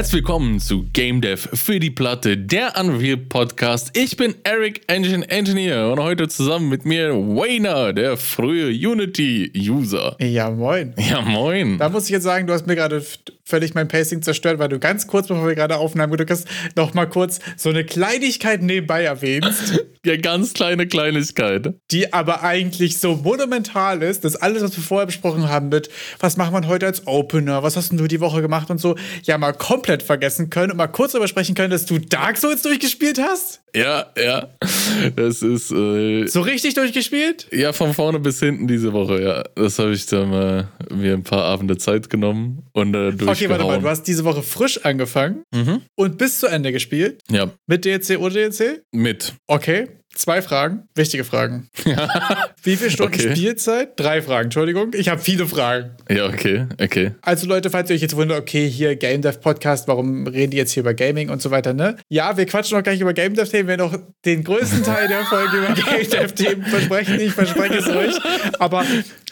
Herzlich willkommen zu Game Dev für die Platte, der Unreal Podcast. Ich bin Eric Engine Engineer und heute zusammen mit mir Wayner, der frühe Unity-User. Ja, moin. Ja, moin. Da muss ich jetzt sagen, du hast mir gerade völlig mein Pacing zerstört, weil du ganz kurz, bevor wir gerade Aufnahmen gedrückt hast, noch mal kurz so eine Kleinigkeit nebenbei erwähnst. ja, ganz kleine Kleinigkeit. Die aber eigentlich so monumental ist, dass alles, was wir vorher besprochen haben mit, was macht man heute als Opener, was hast du die Woche gemacht und so, ja mal komplett vergessen können und mal kurz darüber sprechen können, dass du Dark Souls durchgespielt hast? Ja, ja. Das ist. Äh, so richtig durchgespielt? Ja, von vorne bis hinten diese Woche, ja. Das habe ich dann mal mir ein paar Abende Zeit genommen und äh, Okay, warte mal, du hast diese Woche frisch angefangen mhm. und bis zu Ende gespielt? Ja. Mit DLC oder DLC? Mit. Okay. Zwei Fragen, wichtige Fragen. Wie viele Stunden okay. Spielzeit? Drei Fragen, Entschuldigung. Ich habe viele Fragen. Ja, okay, okay. Also Leute, falls ihr euch jetzt wundert, okay, hier Game Dev Podcast, warum reden die jetzt hier über Gaming und so weiter, ne? Ja, wir quatschen noch gar nicht über Game Dev Themen, wir noch den größten Teil der Folge über Game Dev Themen versprechen. Ich verspreche es euch. Aber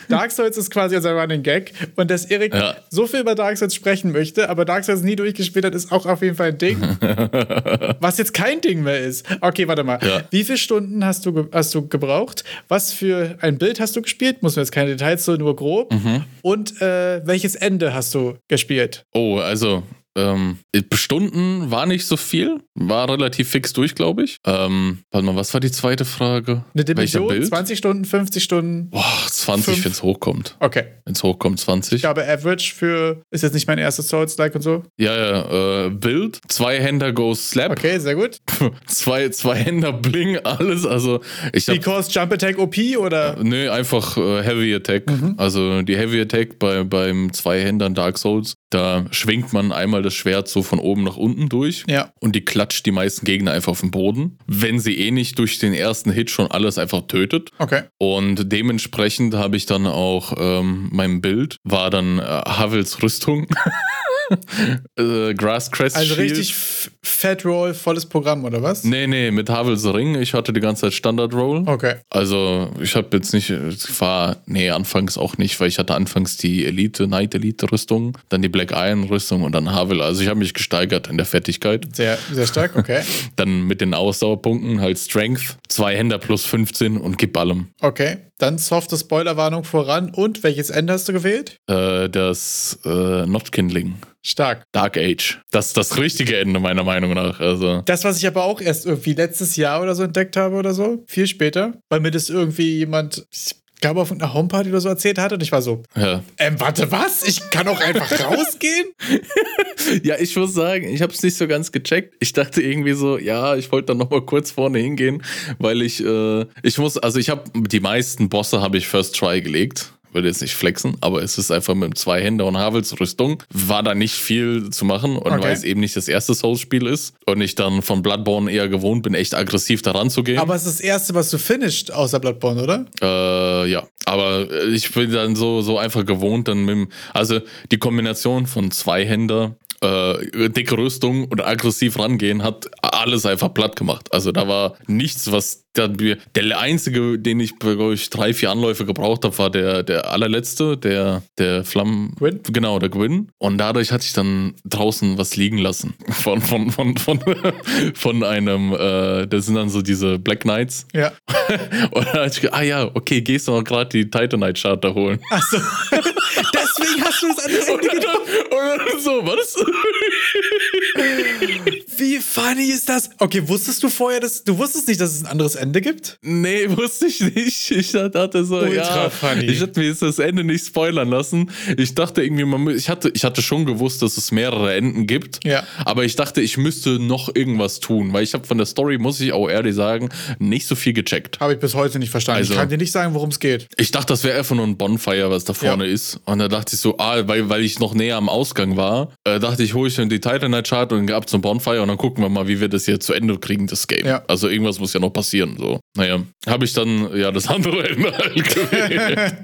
Dark Souls ist quasi unser Running Gag. Und dass Erik ja. so viel über Dark Souls sprechen möchte, aber Dark Souls nie durchgespielt hat, ist auch auf jeden Fall ein Ding. Was jetzt kein Ding mehr ist. Okay, warte mal. Ja. Wie viele Stunden hast du, hast du gebraucht? Was für ein Bild hast du gespielt? Muss man jetzt keine Details so, nur grob. Mhm. Und äh, welches Ende hast du gespielt? Oh, also ähm, Stunden war nicht so viel, war relativ fix durch, glaube ich. Ähm, warte mal, was war die zweite Frage? Eine Dimension? 20 Stunden, 50 Stunden? Boah, 20, wenn es hochkommt. Okay. Wenn es hochkommt, 20. Ich glaube, Average für, ist jetzt nicht mein erstes Souls-like und so? Ja, ja, äh, Bild, zwei Händer Go Slap. Okay, sehr gut. zwei, zwei Händer Bling, alles, also ich hab, Because Jump Attack OP oder? Äh, nö, einfach äh, Heavy Attack. Mhm. Also die Heavy Attack bei, beim zwei Händern Dark Souls, da schwingt man einmal das Schwert so von oben nach unten durch. Ja. Und die klatscht die meisten Gegner einfach auf den Boden. Wenn sie eh nicht durch den ersten Hit schon alles einfach tötet. Okay. Und dementsprechend habe ich dann auch ähm, mein Bild, war dann äh, Havels Rüstung. äh, Grass Crest Also Shield. richtig Fat Roll, volles Programm, oder was? Nee, nee, mit Havels Ring. Ich hatte die ganze Zeit Standard Roll. Okay. Also, ich habe jetzt nicht, ich war, nee, anfangs auch nicht, weil ich hatte anfangs die Elite, Night Elite Rüstung, dann die Black Iron Rüstung und dann Havel. Also, ich habe mich gesteigert in der Fertigkeit. Sehr, sehr stark, okay. dann mit den Ausdauerpunkten halt Strength, zwei Händer plus 15 und gib allem. Okay. Dann softe Spoilerwarnung voran. Und welches Ende hast du gewählt? Äh, das äh, Notkindling. Stark. Dark Age. Das ist das richtige Ende, meiner Meinung nach. Also. Das, was ich aber auch erst irgendwie letztes Jahr oder so entdeckt habe oder so, viel später, weil mir das irgendwie jemand, ich glaube, auf einer Homeparty oder so erzählt hat und ich war so, ja. ähm, warte, was? Ich kann auch einfach rausgehen? ja, ich muss sagen, ich habe es nicht so ganz gecheckt. Ich dachte irgendwie so, ja, ich wollte dann noch mal kurz vorne hingehen, weil ich, äh, ich muss, also ich habe die meisten Bosse habe ich First Try gelegt würde jetzt nicht flexen, aber es ist einfach mit zwei Händen und Havels Rüstung. War da nicht viel zu machen und okay. weil es eben nicht das erste Souls-Spiel ist und ich dann von Bloodborne eher gewohnt bin, echt aggressiv daran zu gehen. Aber es ist das erste, was du finisht außer Bloodborne, oder? Äh, ja. Aber ich bin dann so, so einfach gewohnt, dann mit dem, also die Kombination von zwei Händer äh, dicke Rüstung und aggressiv rangehen, hat alles einfach platt gemacht. Also da war nichts, was der, der einzige, den ich, glaube ich, drei, vier Anläufe gebraucht habe, war der, der allerletzte, der, der Flammen. Gwyn? Genau, der Gwyn. Und dadurch hatte ich dann draußen was liegen lassen. Von, von, von, von, von einem, äh, das sind dann so diese Black Knights. Ja. Und dann hatte ich gedacht, ah ja, okay, gehst du noch gerade die Titanite Charter holen. Achso. Deswegen hast du das andere Ende genommen. Und dann so, was? Wie funny ist das? Okay, wusstest du vorher, dass du wusstest nicht, dass es ein anderes Ende gibt? Nee, wusste ich nicht. Ich dachte so, Ultra ja, funny. ich hätte mir jetzt das Ende nicht spoilern lassen. Ich dachte irgendwie, man, ich hatte, ich hatte schon gewusst, dass es mehrere Enden gibt. Ja. Aber ich dachte, ich müsste noch irgendwas tun, weil ich habe von der Story, muss ich auch ehrlich sagen, nicht so viel gecheckt. Habe ich bis heute nicht verstanden. Also- ich kann dir nicht sagen, worum es geht. Ich dachte, das wäre einfach nur ein Bonfire, was da vorne Ja. ist. Und da dachte ich so, ah, weil, weil ich noch näher am Ausgang war, äh, dachte ich, hole ich dann die Titanite Chart und gehe ab zum Bonfire und dann gucken wir mal, wie wir das hier zu Ende kriegen, das Game. Ja. Also irgendwas muss ja noch passieren. So. Naja, habe ich dann ja das andere Ende halt gewählt.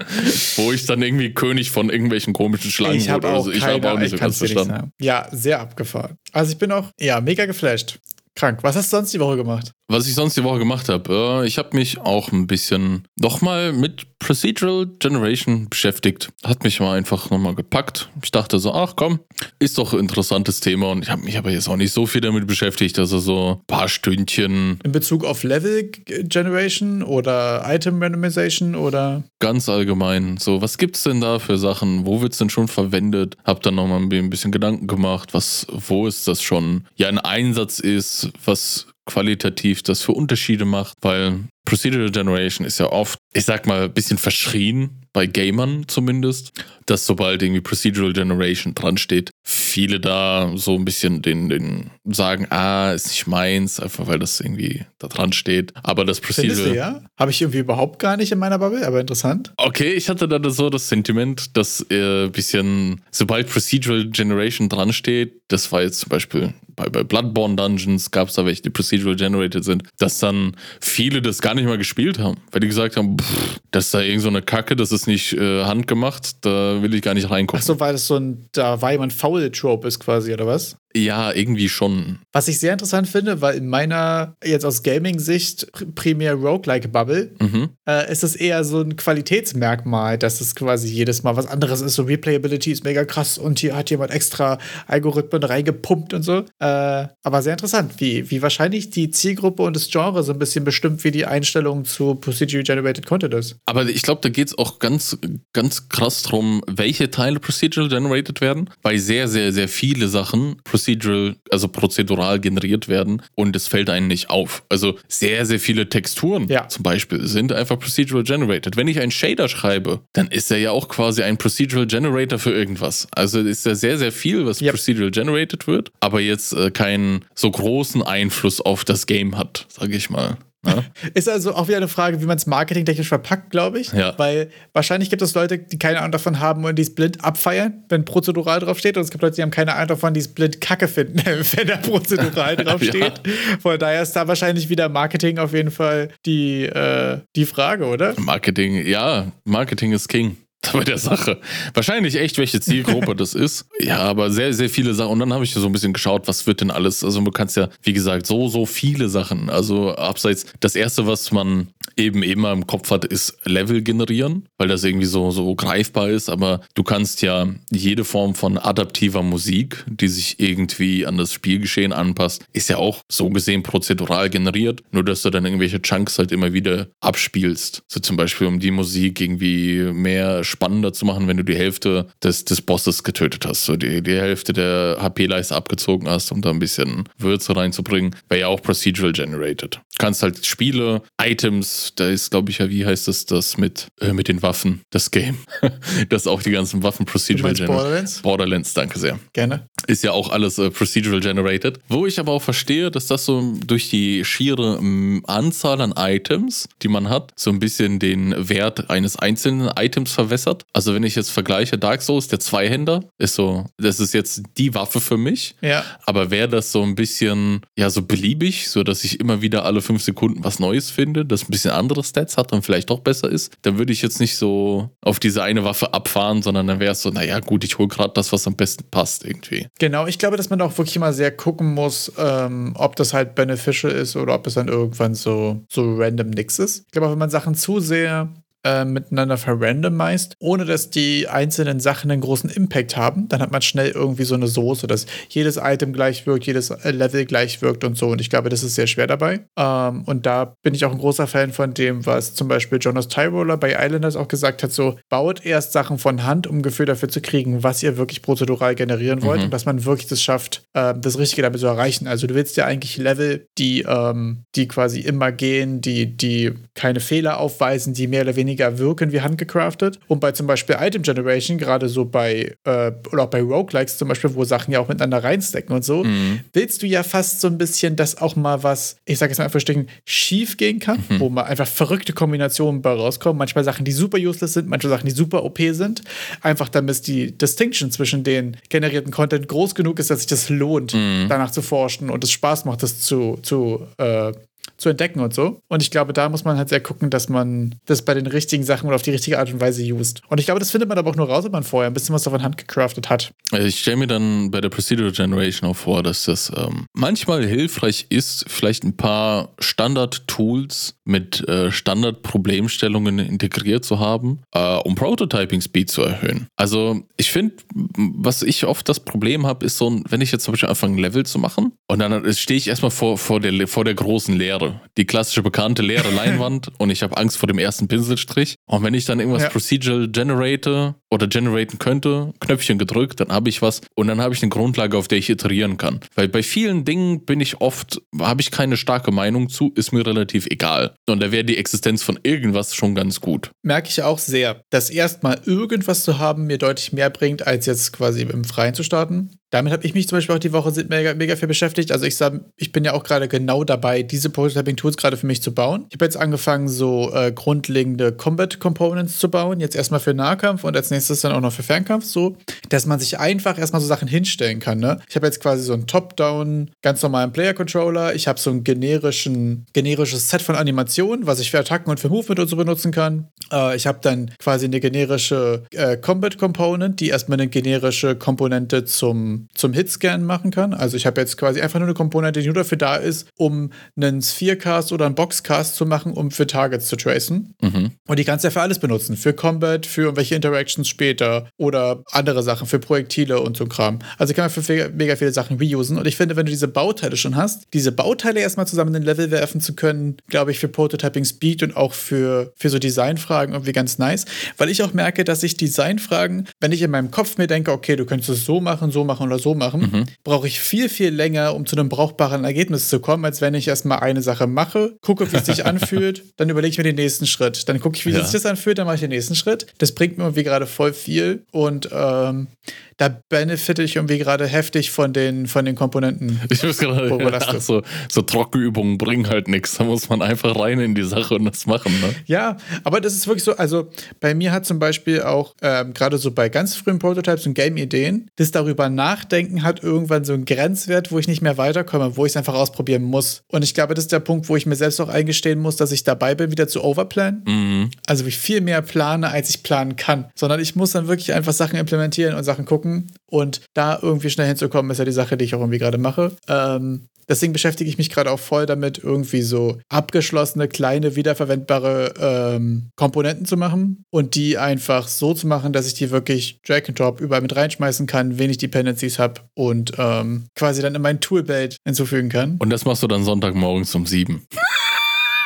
Wo ich dann irgendwie König von irgendwelchen komischen Schlangen Ich wurde. auch Also ich habe auch nicht so ganz verstanden. Ja, sehr abgefahren. Also ich bin auch, ja, mega geflasht. Krank. Was hast du sonst die Woche gemacht? Was ich sonst die Woche gemacht habe, äh, ich habe mich auch ein bisschen nochmal mit Procedural Generation beschäftigt. Hat mich mal einfach nochmal gepackt. Ich dachte so, ach komm, ist doch ein interessantes Thema und ich habe mich aber jetzt auch nicht so viel damit beschäftigt, also so ein paar Stündchen. In Bezug auf Level Generation oder Item Randomization oder? Ganz allgemein. So, was gibt's denn da für Sachen? Wo wird's denn schon verwendet? Hab dann nochmal ein bisschen Gedanken gemacht, was, wo ist das schon ja ein Einsatz ist, was qualitativ das für Unterschiede macht, weil Procedural Generation ist ja oft, ich sag mal, ein bisschen verschrien, bei Gamern zumindest, dass sobald irgendwie Procedural Generation dran steht, viele da so ein bisschen den, den sagen, ah, ist nicht meins, einfach weil das irgendwie da dran steht. Aber das Procedural. Findest du, ja? Habe ich irgendwie überhaupt gar nicht in meiner Bubble, aber interessant. Okay, ich hatte dann so das Sentiment, dass äh, bisschen, sobald Procedural Generation dran steht, das war jetzt zum Beispiel bei, bei Bloodborne Dungeons gab es da welche, die procedural generated sind, dass dann viele das gar nicht mal gespielt haben, weil die gesagt haben, pff, das ist da irgend so eine Kacke, das ist nicht äh, handgemacht, da will ich gar nicht reingucken. Ach so, weil das so ein, da war jemand faul Trope ist quasi, oder was? Ja, irgendwie schon. Was ich sehr interessant finde, weil in meiner jetzt aus Gaming-Sicht primär Roguelike-Bubble mhm. äh, ist es eher so ein Qualitätsmerkmal, dass es quasi jedes Mal was anderes ist. So Replayability ist mega krass und hier hat jemand extra Algorithmen reingepumpt und so. Äh, aber sehr interessant, wie, wie wahrscheinlich die Zielgruppe und das Genre so ein bisschen bestimmt, wie die Einstellung zu Procedurally Generated Content ist. Aber ich glaube, da geht es auch ganz, ganz krass drum, welche Teile Procedural Generated werden, weil sehr, sehr, sehr viele Sachen Procedural procedural, also prozedural generiert werden und es fällt einem nicht auf. Also sehr, sehr viele Texturen ja. zum Beispiel sind einfach procedural generated. Wenn ich einen Shader schreibe, dann ist er ja auch quasi ein procedural generator für irgendwas. Also ist ja sehr, sehr viel, was yep. procedural generated wird, aber jetzt äh, keinen so großen Einfluss auf das Game hat, sage ich mal. Ja. Ist also auch wieder eine Frage, wie man es marketingtechnisch verpackt, glaube ich. Ja. Weil wahrscheinlich gibt es Leute, die keine Ahnung davon haben und die es blind abfeiern, wenn prozedural draufsteht. Und es gibt Leute, die haben keine Ahnung davon, die es blind kacke finden, wenn da prozedural draufsteht. ja. Von daher ist da wahrscheinlich wieder Marketing auf jeden Fall die, äh, die Frage, oder? Marketing, ja, Marketing ist King bei der Sache. Wahrscheinlich echt, welche Zielgruppe das ist. Ja, aber sehr, sehr viele Sachen. Und dann habe ich so ein bisschen geschaut, was wird denn alles. Also du kannst ja, wie gesagt, so, so viele Sachen. Also abseits, das erste, was man eben immer im Kopf hat, ist Level generieren, weil das irgendwie so, so greifbar ist. Aber du kannst ja jede Form von adaptiver Musik, die sich irgendwie an das Spielgeschehen anpasst, ist ja auch so gesehen prozedural generiert. Nur, dass du dann irgendwelche Chunks halt immer wieder abspielst. So zum Beispiel, um die Musik irgendwie mehr spannender zu machen, wenn du die Hälfte des, des Bosses getötet hast. So die, die Hälfte der HP-Leiste abgezogen hast, um da ein bisschen Würze reinzubringen. Wäre ja auch procedural generated. Du kannst halt Spiele, Items, da ist, glaube ich, ja, wie heißt das, das mit, äh, mit den Waffen, das Game. das auch die ganzen Waffen procedural generated. Borderlands? Borderlands, danke sehr. Gerne. Ist ja auch alles äh, procedural generated. Wo ich aber auch verstehe, dass das so durch die schiere m, Anzahl an Items, die man hat, so ein bisschen den Wert eines einzelnen Items verwässert. Also wenn ich jetzt vergleiche, Dark Souls, der Zweihänder, ist so, das ist jetzt die Waffe für mich. Ja. Aber wäre das so ein bisschen, ja, so beliebig, so dass ich immer wieder alle fünf Sekunden was Neues finde, das ein bisschen andere Stats hat und vielleicht doch besser ist, dann würde ich jetzt nicht so auf diese eine Waffe abfahren, sondern dann wäre es so, naja, gut, ich hole gerade das, was am besten passt irgendwie. Genau, ich glaube, dass man auch wirklich mal sehr gucken muss, ähm, ob das halt beneficial ist oder ob es dann irgendwann so, so random nix ist. Ich glaube, wenn man Sachen zu sehr äh, miteinander verrandomized, ohne dass die einzelnen Sachen einen großen Impact haben. Dann hat man schnell irgendwie so eine Soße, dass jedes Item gleich wirkt, jedes äh, Level gleich wirkt und so. Und ich glaube, das ist sehr schwer dabei. Ähm, und da bin ich auch ein großer Fan von dem, was zum Beispiel Jonas Tyroller bei Islanders auch gesagt hat: so, baut erst Sachen von Hand, um ein Gefühl dafür zu kriegen, was ihr wirklich prozedural generieren wollt mhm. und dass man wirklich das schafft, äh, das Richtige damit zu erreichen. Also du willst ja eigentlich Level, die, ähm, die quasi immer gehen, die, die keine Fehler aufweisen, die mehr oder weniger weniger wirken wie handgecraftet. Und bei zum Beispiel Item Generation, gerade so bei, äh, oder auch bei Roguelikes zum Beispiel, wo Sachen ja auch miteinander reinstecken und so, mhm. willst du ja fast so ein bisschen, dass auch mal was, ich sage jetzt mal einfach Stichen, schief gehen kann, mhm. wo mal einfach verrückte Kombinationen bei rauskommen. Manchmal Sachen, die super useless sind, manche Sachen, die super OP sind. Einfach damit die Distinction zwischen den generierten Content groß genug ist, dass sich das lohnt, mhm. danach zu forschen und es Spaß macht, das zu, zu äh, zu entdecken und so. Und ich glaube, da muss man halt sehr gucken, dass man das bei den richtigen Sachen oder auf die richtige Art und Weise used. Und ich glaube, das findet man aber auch nur raus, wenn man vorher ein bisschen was davon handgecraftet hat. Ich stelle mir dann bei der Procedural Generation auch vor, dass das ähm, manchmal hilfreich ist, vielleicht ein paar Standard-Tools mit äh, Standard-Problemstellungen integriert zu haben, äh, um Prototyping-Speed zu erhöhen. Also ich finde, was ich oft das Problem habe, ist so, wenn ich jetzt zum Beispiel anfange, ein Level zu machen und dann stehe ich erstmal vor, vor, der, vor der großen Leere. Die klassische bekannte leere Leinwand und ich habe Angst vor dem ersten Pinselstrich. Und wenn ich dann irgendwas ja. procedural generate oder generaten könnte, Knöpfchen gedrückt, dann habe ich was und dann habe ich eine Grundlage, auf der ich iterieren kann. Weil bei vielen Dingen bin ich oft, habe ich keine starke Meinung zu, ist mir relativ egal. Und da wäre die Existenz von irgendwas schon ganz gut. Merke ich auch sehr, dass erstmal irgendwas zu haben mir deutlich mehr bringt, als jetzt quasi im Freien zu starten. Damit habe ich mich zum Beispiel auch die Woche mega, mega viel beschäftigt. Also ich sag, ich bin ja auch gerade genau dabei, diese Prototyping-Tools gerade für mich zu bauen. Ich habe jetzt angefangen, so äh, grundlegende Combat-Components zu bauen. Jetzt erstmal für Nahkampf und als nächstes dann auch noch für Fernkampf so, dass man sich einfach erstmal so Sachen hinstellen kann. Ne? Ich habe jetzt quasi so einen Top-Down, ganz normalen Player-Controller. Ich habe so ein generischen, generisches Set von Animationen, was ich für Attacken und für Movement und so benutzen kann. Äh, ich habe dann quasi eine generische äh, Combat-Component, die erstmal eine generische Komponente zum zum Hitscan machen kann. Also ich habe jetzt quasi einfach nur eine Komponente, die nur dafür da ist, um einen Spherecast oder einen Boxcast zu machen, um für Targets zu tracen. Mhm. Und die kannst du ja für alles benutzen. Für Combat, für irgendwelche Interactions später oder andere Sachen, für Projektile und so Kram. Also kann man für mega viele Sachen reusen. Und ich finde, wenn du diese Bauteile schon hast, diese Bauteile erstmal zusammen in den Level werfen zu können, glaube ich, für Prototyping Speed und auch für, für so Designfragen irgendwie ganz nice. Weil ich auch merke, dass ich Designfragen, wenn ich in meinem Kopf mir denke, okay, du könntest es so machen, so machen oder so machen, mhm. brauche ich viel, viel länger, um zu einem brauchbaren Ergebnis zu kommen, als wenn ich erstmal eine Sache mache, gucke, wie es sich anfühlt, dann überlege ich mir den nächsten Schritt. Dann gucke ich, wie ja. sich das anfühlt, dann mache ich den nächsten Schritt. Das bringt mir irgendwie gerade voll viel. Und ähm, da benefitte ich irgendwie gerade heftig von den, von den Komponenten. Ich muss gerade, ja, so, so Trockenübungen bringen halt nichts. Da muss man einfach rein in die Sache und das machen. Ne? Ja, aber das ist wirklich so, also bei mir hat zum Beispiel auch ähm, gerade so bei ganz frühen Prototypes und Game-Ideen, das darüber nachdenken hat irgendwann so einen Grenzwert, wo ich nicht mehr weiterkomme, wo ich es einfach ausprobieren muss. Und ich glaube, das ist der Punkt, wo ich mir selbst auch eingestehen muss, dass ich dabei bin, wieder zu overplanen. Mhm. Also ich viel mehr plane, als ich planen kann. Sondern ich muss dann wirklich einfach Sachen implementieren und Sachen gucken, gucken und da irgendwie schnell hinzukommen, ist ja die Sache, die ich auch irgendwie gerade mache. Ähm, deswegen beschäftige ich mich gerade auch voll damit, irgendwie so abgeschlossene, kleine, wiederverwendbare ähm, Komponenten zu machen und die einfach so zu machen, dass ich die wirklich Drag and Drop überall mit reinschmeißen kann, wenig Dependencies habe und ähm, quasi dann in mein Toolbelt hinzufügen kann. Und das machst du dann Sonntagmorgens um sieben.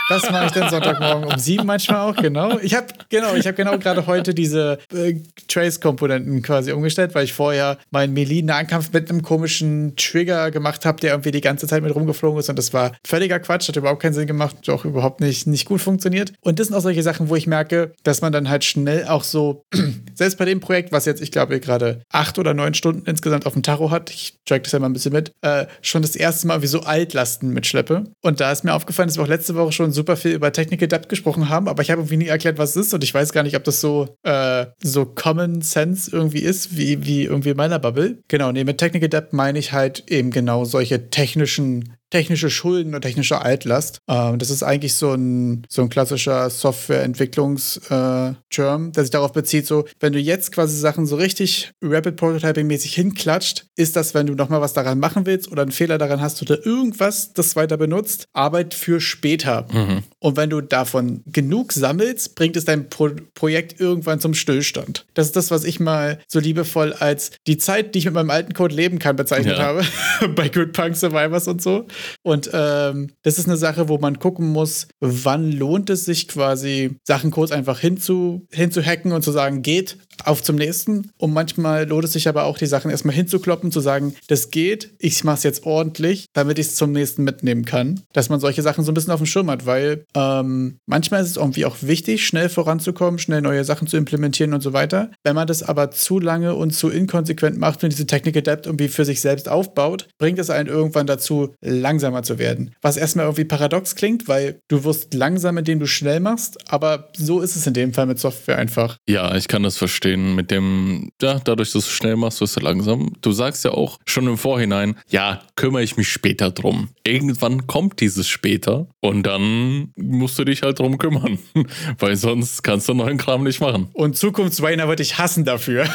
Das mache ich dann Sonntagmorgen um sieben manchmal auch, genau. Ich habe genau, ich genau gerade heute diese äh, Trace-Komponenten quasi umgestellt, weil ich vorher meinen Melee-Nahkampf mit einem komischen Trigger gemacht habe, der irgendwie die ganze Zeit mit rumgeflogen ist und das war völliger Quatsch, hat überhaupt keinen Sinn gemacht, auch überhaupt nicht, nicht gut funktioniert. Und das sind auch solche Sachen, wo ich merke, dass man dann halt schnell auch so, selbst bei dem Projekt, was jetzt, ich glaube, gerade acht oder neun Stunden insgesamt auf dem Tacho hat, ich track das ja mal ein bisschen mit, äh, schon das erste Mal wie so Altlasten mitschleppe. Und da ist mir aufgefallen, dass wir auch letzte Woche schon so super viel über Technical Debt gesprochen haben, aber ich habe irgendwie nie erklärt, was es ist und ich weiß gar nicht, ob das so, äh, so Common Sense irgendwie ist, wie, wie irgendwie in meiner Bubble. Genau, nee, mit Technical Debt meine ich halt eben genau solche technischen technische Schulden und technische Altlast. Ähm, das ist eigentlich so ein, so ein klassischer Softwareentwicklungs-Term, äh, der sich darauf bezieht, so, wenn du jetzt quasi Sachen so richtig Rapid Prototyping-mäßig hinklatscht, ist das, wenn du nochmal was daran machen willst oder einen Fehler daran hast oder irgendwas das weiter benutzt, Arbeit für später. Mhm. Und wenn du davon genug sammelst, bringt es dein Pro Projekt irgendwann zum Stillstand. Das ist das, was ich mal so liebevoll als die Zeit, die ich mit meinem alten Code leben kann, bezeichnet ja. habe. Bei Good Punk Survivors und so. Und ähm, das ist eine Sache, wo man gucken muss, wann lohnt es sich quasi, Sachen kurz einfach hinzu, hinzuhacken und zu sagen, geht, auf zum nächsten. Und manchmal lohnt es sich aber auch, die Sachen erstmal hinzukloppen, zu sagen, das geht, ich mache es jetzt ordentlich, damit ich es zum nächsten mitnehmen kann. Dass man solche Sachen so ein bisschen auf dem Schirm hat, weil ähm, manchmal ist es irgendwie auch wichtig, schnell voranzukommen, schnell neue Sachen zu implementieren und so weiter. Wenn man das aber zu lange und zu inkonsequent macht und diese Technical Debt irgendwie für sich selbst aufbaut, bringt es einen irgendwann dazu, langsamer zu werden. Was erstmal irgendwie paradox klingt, weil du wirst langsam, indem du schnell machst, aber so ist es in dem Fall mit Software einfach. Ja, ich kann das verstehen mit dem, ja, dadurch, dass du schnell machst, wirst du langsam. Du sagst ja auch schon im Vorhinein, ja, kümmere ich mich später drum. Irgendwann kommt dieses später und dann musst du dich halt drum kümmern, weil sonst kannst du neuen Kram nicht machen. Und Zukunftswainer wird dich hassen dafür,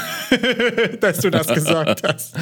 dass du das gesagt hast.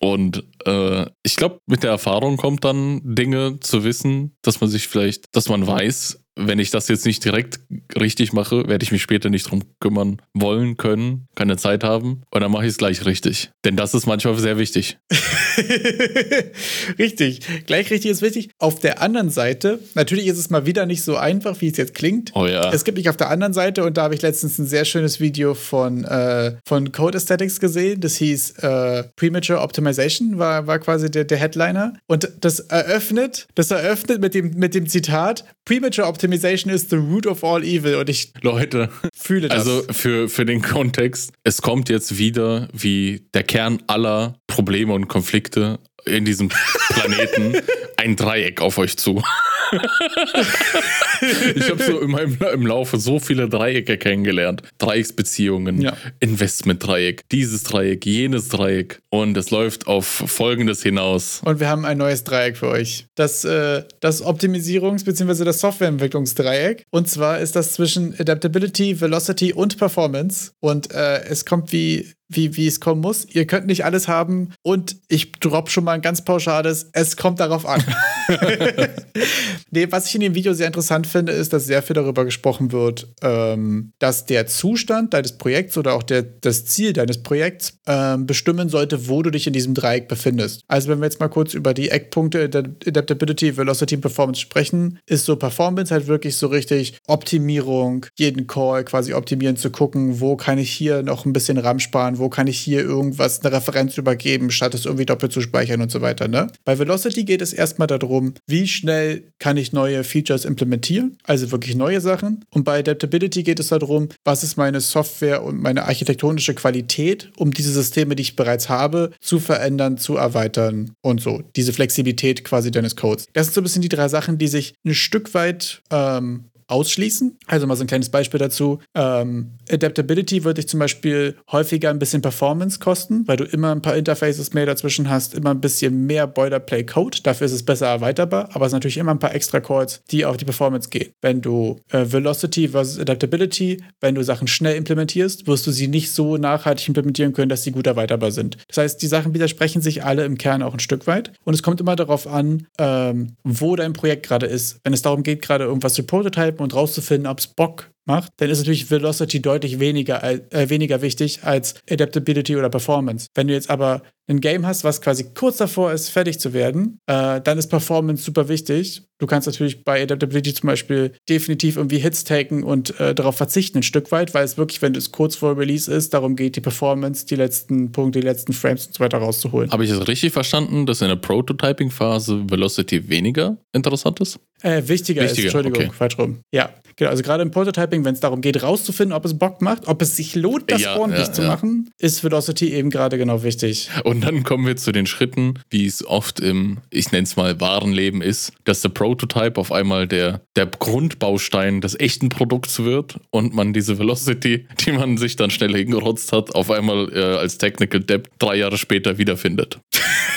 Und äh, ich glaube, mit der Erfahrung kommt dann Dinge zu wissen, dass man sich vielleicht, dass man weiß, wenn ich das jetzt nicht direkt richtig mache, werde ich mich später nicht drum kümmern wollen, können, keine Zeit haben. Und dann mache ich es gleich richtig. Denn das ist manchmal sehr wichtig. richtig. Gleich richtig ist wichtig. Auf der anderen Seite, natürlich ist es mal wieder nicht so einfach, wie es jetzt klingt. Oh ja. Es gibt nicht auf der anderen Seite, und da habe ich letztens ein sehr schönes Video von, äh, von Code Aesthetics gesehen. Das hieß äh, Premature Optimization, war, war quasi der, der Headliner. Und das eröffnet, das eröffnet mit dem, mit dem Zitat: Premature Optimization is the root of all evil. Und ich Leute, fühle das. Also für, für den Kontext, es kommt jetzt wieder wie der Kern aller Probleme und Konflikte in diesem Planeten ein Dreieck auf euch zu. ich habe so in meinem, im Laufe so viele Dreiecke kennengelernt. Dreiecksbeziehungen, Ja. Investment-Dreieck, dieses Dreieck, jenes Dreieck. Und es läuft auf Folgendes hinaus. Und wir haben ein neues Dreieck für euch. Das, äh, das Optimisierungs- bzw. das Softwareentwicklungsdreieck. Und zwar ist das zwischen Adaptability, Velocity und Performance. Und äh, es kommt wie, wie, wie es kommen muss. Ihr könnt nicht alles haben. Und ich drop schon mal ein ganz pauschales, es kommt darauf an. nee, was ich in dem Video sehr interessant finde, ist, dass sehr viel darüber gesprochen wird, ähm, dass der Zustand deines Projekts oder auch der, das Ziel deines Projekts ähm, bestimmen sollte, wo du dich in diesem Dreieck befindest. Also wenn wir jetzt mal kurz über die Eckpunkte der Adaptability, Velocity, Performance sprechen, ist so Performance halt wirklich so richtig Optimierung, jeden Call quasi optimieren zu gucken, wo kann ich hier noch ein bisschen RAM sparen, wo kann ich hier irgendwas, eine Referenz übergeben, statt es irgendwie doppelt zu speichern und so weiter. Ne? Bei Velocity geht es erstmal darum, wie schnell kann ich neue Features implementieren, also wirklich neue Sachen. Und bei Adaptability geht es darum, was ist meine Software und meine architektonische Qualität, um diese Systeme, die ich bereits habe, zu verändern, zu erweitern und so. Diese Flexibilität quasi deines Codes. Das sind so ein bisschen die drei Sachen, die sich ein Stück weit ähm, ausschließen. Also mal so ein kleines Beispiel dazu. Ähm, Adaptability würde dich zum Beispiel häufiger ein bisschen Performance kosten, weil du immer ein paar Interfaces mehr dazwischen hast, immer ein bisschen mehr Boilerplate-Code. Dafür ist es besser erweiterbar, aber es sind natürlich immer ein paar extra Calls, die auf die Performance gehen. Wenn du äh, Velocity versus Adaptability, wenn du Sachen schnell implementierst, wirst du sie nicht so nachhaltig implementieren können, dass sie gut erweiterbar sind. Das heißt, die Sachen widersprechen sich alle im Kern auch ein Stück weit. Und es kommt immer darauf an, ähm, wo dein Projekt gerade ist. Wenn es darum geht, gerade irgendwas zu prototypen und rauszufinden, ob es Bock macht, dann ist natürlich Velocity deutlich weniger, äh, weniger wichtig als Adaptability oder Performance. Wenn du jetzt aber ein Game hast, was quasi kurz davor ist, fertig zu werden, äh, dann ist Performance super wichtig. Du kannst natürlich bei Adaptability zum Beispiel definitiv irgendwie Hits taken und äh, darauf verzichten ein Stück weit, weil es wirklich, wenn es kurz vor Release ist, darum geht, die Performance, die letzten Punkte, die letzten Frames und so weiter rauszuholen. Habe ich es richtig verstanden, dass in der Prototyping-Phase Velocity weniger interessant ist? Äh, wichtiger, ist, Wichtiger, Entschuldigung, okay. falsch rum. Ja, genau. Also gerade im Prototyping, wenn es darum geht, rauszufinden, ob es Bock macht, ob es sich lohnt, das Ja, ordentlich ja, zu ja. machen, ist Velocity eben gerade genau wichtig. Und dann kommen wir zu den Schritten, wie es oft im, ich nenne es mal, wahren Leben ist, dass der Prototype auf einmal der, der Grundbaustein des echten Produkts wird und man diese Velocity, die man sich dann schnell hingerotzt hat, auf einmal äh, als Technical Debt drei Jahre später wiederfindet.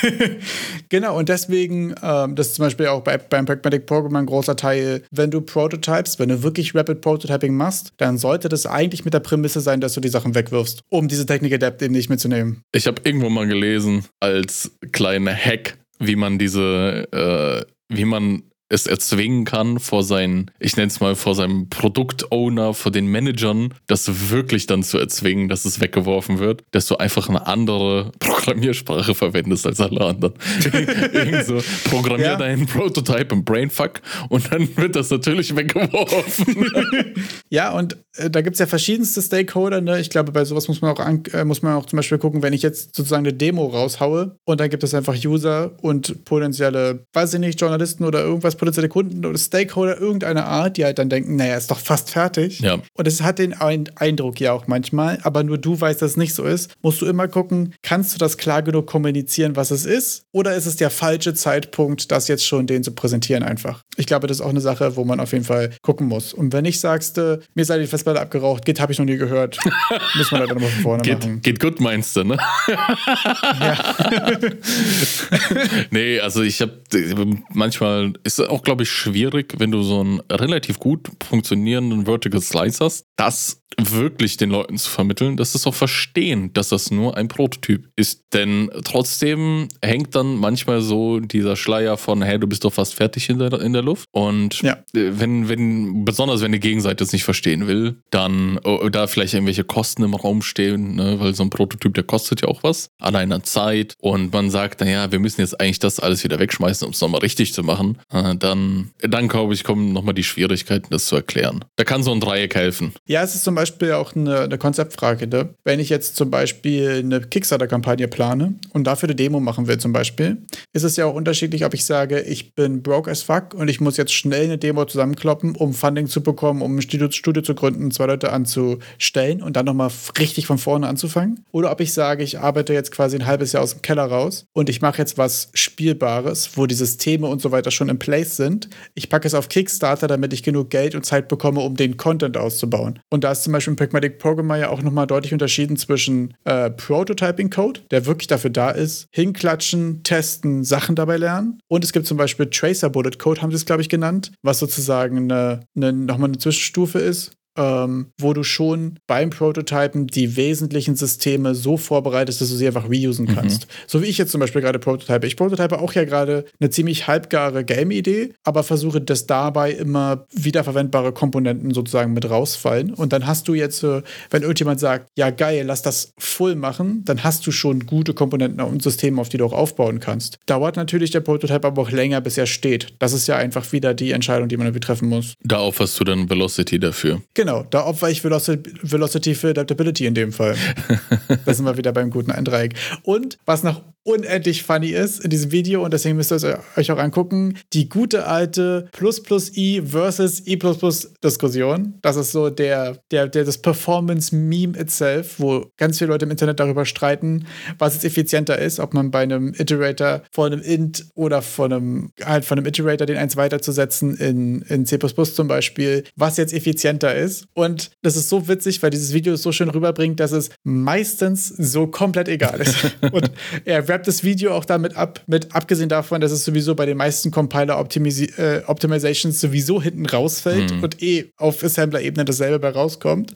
Genau, und deswegen, ähm, das ist zum Beispiel auch bei, beim Pragmatic Program ein großer Teil, wenn du Prototypes, wenn du wirklich Rapid Prototyping machst, dann sollte das eigentlich mit der Prämisse sein, dass du die Sachen wegwirfst, um diese Technical Debt eben nicht mitzunehmen. Ich habe irgendwo mal gelesen, als kleiner Hack, wie man diese, äh, wie man es erzwingen kann vor seinen, ich nenne es mal, vor seinem Produktowner, vor den Managern, das wirklich dann zu erzwingen, dass es weggeworfen wird, dass du einfach eine andere Programmiersprache verwendest als alle anderen. Irgend so, programmier Ja. deinen Prototype im Brainfuck und dann wird das natürlich weggeworfen. Ja, und äh, da gibt es ja verschiedenste Stakeholder. Ne? Ich glaube, bei sowas muss man, auch an, äh, muss man auch zum Beispiel gucken, wenn ich jetzt sozusagen eine Demo raushaue und dann gibt es einfach User und potenzielle, weiß ich nicht, Journalisten oder irgendwas, potenzielle Kunden oder Stakeholder irgendeiner Art, die halt dann denken, naja, ist doch fast fertig. Ja. Und es hat den Ein- Eindruck ja auch manchmal, aber nur du weißt, dass es nicht so ist. Musst du immer gucken, kannst du das klar genug kommunizieren, was es ist? Oder ist es der falsche Zeitpunkt, das jetzt schon denen zu präsentieren einfach? Ich glaube, das ist auch eine Sache, wo man auf jeden Fall gucken muss. Und wenn nicht sagst, mir sei die Festplatte abgeraucht. Git habe ich noch nie gehört. Muss man leider nochmal von vorne geht, machen. Geht gut, meinst du, ne? ja. nee, also ich habe manchmal ist auch, glaube ich, schwierig, wenn du so einen relativ gut funktionierenden Vertical Slice hast, das wirklich den Leuten zu vermitteln, dass es auch verstehen, dass das nur ein Prototyp ist. Denn trotzdem hängt dann manchmal so dieser Schleier von, hey, du bist doch fast fertig in der, in der Luft. Und ja. Äh, wenn, wenn, besonders wenn die Gegenseite es nicht verstehen will, dann oh, da vielleicht irgendwelche Kosten im Raum stehen, ne? weil so ein Prototyp, der kostet ja auch was an einer Zeit. Und man sagt, naja, wir müssen jetzt eigentlich das alles wieder wegschmeißen, um es nochmal richtig zu machen. Dann, dann glaube ich, kommen nochmal die Schwierigkeiten, das zu erklären. Da kann so ein Dreieck helfen. Ja, es ist zum Beispiel auch eine, eine Konzeptfrage. Ne? Wenn ich jetzt zum Beispiel eine Kickstarter-Kampagne plane und dafür eine Demo machen will, zum Beispiel, ist es ja auch unterschiedlich, ob ich sage, ich bin broke as fuck und ich muss jetzt schnell eine Demo zusammenkloppen, um Funding zu bekommen, um ein Studio, Studio zu gründen, zwei Leute anzustellen und dann nochmal richtig von vorne anzufangen. Oder ob ich sage, ich arbeite jetzt quasi ein halbes Jahr aus dem Keller raus und ich mache jetzt was Spielbares, wo die Systeme und so weiter schon in place sind. Ich packe es auf Kickstarter, damit ich genug Geld und Zeit bekomme, um den Content auszubauen. Und da ist zum Beispiel Pragmatic Programmer ja auch nochmal deutlich unterschieden zwischen äh, Prototyping Code, der wirklich dafür da ist, hinklatschen, testen, Sachen dabei lernen. Und es gibt zum Beispiel Tracer Bullet Code, haben sie es, glaube ich, genannt, was sozusagen eine, eine, nochmal eine Zwischenstufe ist, ähm, wo du schon beim Prototypen die wesentlichen Systeme so vorbereitest, dass du sie einfach reusen mhm. kannst. Mhm. So wie ich jetzt zum Beispiel gerade prototype. Ich prototype auch ja gerade eine ziemlich halbgare Game-Idee, aber versuche, dass dabei immer wiederverwendbare Komponenten sozusagen mit rausfallen. Und dann hast du jetzt, äh, wenn irgendjemand sagt, ja geil, lass das full machen, dann hast du schon gute Komponenten und Systeme, auf die du auch aufbauen kannst. Dauert natürlich der Prototype aber auch länger, bis er steht. Das ist ja einfach wieder die Entscheidung, die man irgendwie treffen muss. Da opferst du dann Velocity dafür. Genau. Genau, da opfer ich Velocity für Adaptability in dem Fall. da sind wir wieder beim guten Eindreieck. Und was noch unendlich funny ist in diesem Video und deswegen müsst ihr es euch auch angucken. Die gute alte Plus plus I versus I plus plus Diskussion. Das ist so der, der, der das Performance-Meme itself, wo ganz viele Leute im Internet darüber streiten, was jetzt effizienter ist, ob man bei einem Iterator vor einem Int oder von einem, halt von einem Iterator den eins weiterzusetzen in, in C zum Beispiel, was jetzt effizienter ist. Und das ist so witzig, weil dieses Video es so schön rüberbringt, dass es meistens so komplett egal ist. und er wrappt das Video auch damit ab, mit abgesehen davon, dass es sowieso bei den meisten Compiler Optimisi äh, sowieso hinten rausfällt mhm. und eh auf Assembler-Ebene dasselbe bei rauskommt.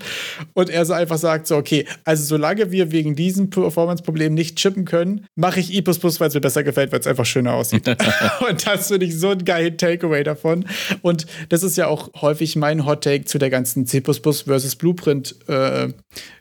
Und er so einfach sagt: So, okay, also solange wir wegen diesem Performance-Problem nicht chippen können, mache ich I, weil es mir besser gefällt, weil es einfach schöner aussieht. und das finde ich so ein geiler Takeaway davon. Und das ist ja auch häufig mein Hot Take zu der ganzen C versus Blueprint äh,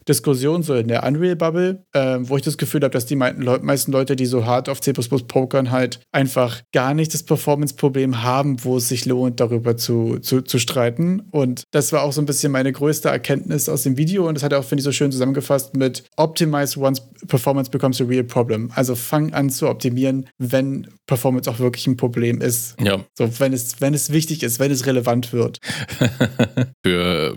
Diskussion so in der Unreal-Bubble, äh, wo ich das Gefühl habe, dass die meisten Leute, die so hart auf C pokern, halt einfach gar nicht das Performance-Problem haben, wo es sich lohnt, darüber zu, zu, zu streiten. Und das war auch so ein bisschen meine größte Erkenntnis aus dem Video. Und das hat er auch, finde ich, so schön zusammengefasst mit Optimize once performance becomes a real problem. Also fang an zu optimieren, wenn Performance auch wirklich ein Problem ist. Ja. So, wenn es, wenn es wichtig ist, wenn es relevant wird. Für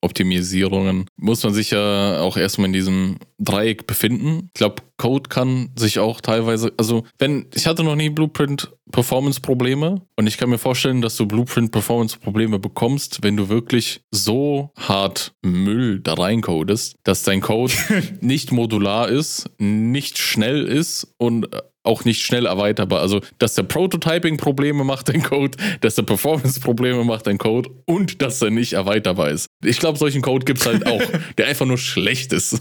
Performance-Optimisierungen muss man sich sich ja auch erstmal in diesem Dreieck befinden. Ich glaube, Code kann sich auch teilweise, also wenn, ich hatte noch nie Blueprint Performance Probleme und ich kann mir vorstellen, dass du Blueprint Performance Probleme bekommst, wenn du wirklich so hart Müll da reincodest, dass dein Code nicht modular ist, nicht schnell ist und auch nicht schnell erweiterbar. Also, dass der Prototyping-Probleme macht, dein Code, dass der Performance-Probleme macht, dein Code und dass er nicht erweiterbar ist. Ich glaube, solchen Code gibt es halt auch, der einfach nur schlecht ist.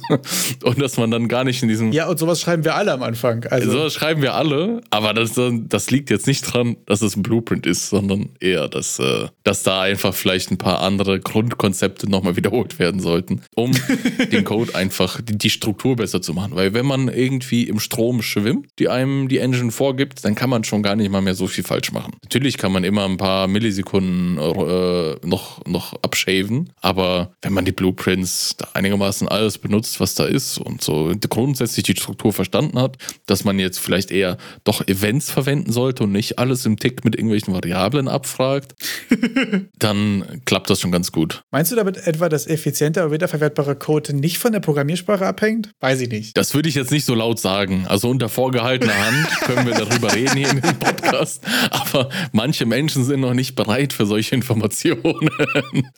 und dass man dann gar nicht in diesem. Ja, und sowas schreiben wir alle am Anfang. Also. Sowas schreiben wir alle, aber das, das liegt jetzt nicht dran, dass es ein Blueprint ist, sondern eher, dass, äh, dass da einfach vielleicht ein paar andere Grundkonzepte nochmal wiederholt werden sollten, um den Code einfach, die Struktur besser zu machen. Weil wenn man irgendwie im Strom schwimmt, die einem einem die Engine vorgibt, dann kann man schon gar nicht mal mehr so viel falsch machen. Natürlich kann man immer ein paar Millisekunden äh, noch, noch abshaven, aber wenn man die Blueprints da einigermaßen alles benutzt, was da ist und so grundsätzlich die Struktur verstanden hat, dass man jetzt vielleicht eher doch Events verwenden sollte und nicht alles im Tick mit irgendwelchen Variablen abfragt, dann klappt das schon ganz gut. Meinst du damit etwa, dass effizienter oder wiederverwertbarer Code nicht von der Programmiersprache abhängt? Weiß ich nicht. Das würde ich jetzt nicht so laut sagen. Also unter vorgehaltener Hand können wir darüber reden hier in dem Podcast. Aber manche Menschen sind noch nicht bereit für solche Informationen.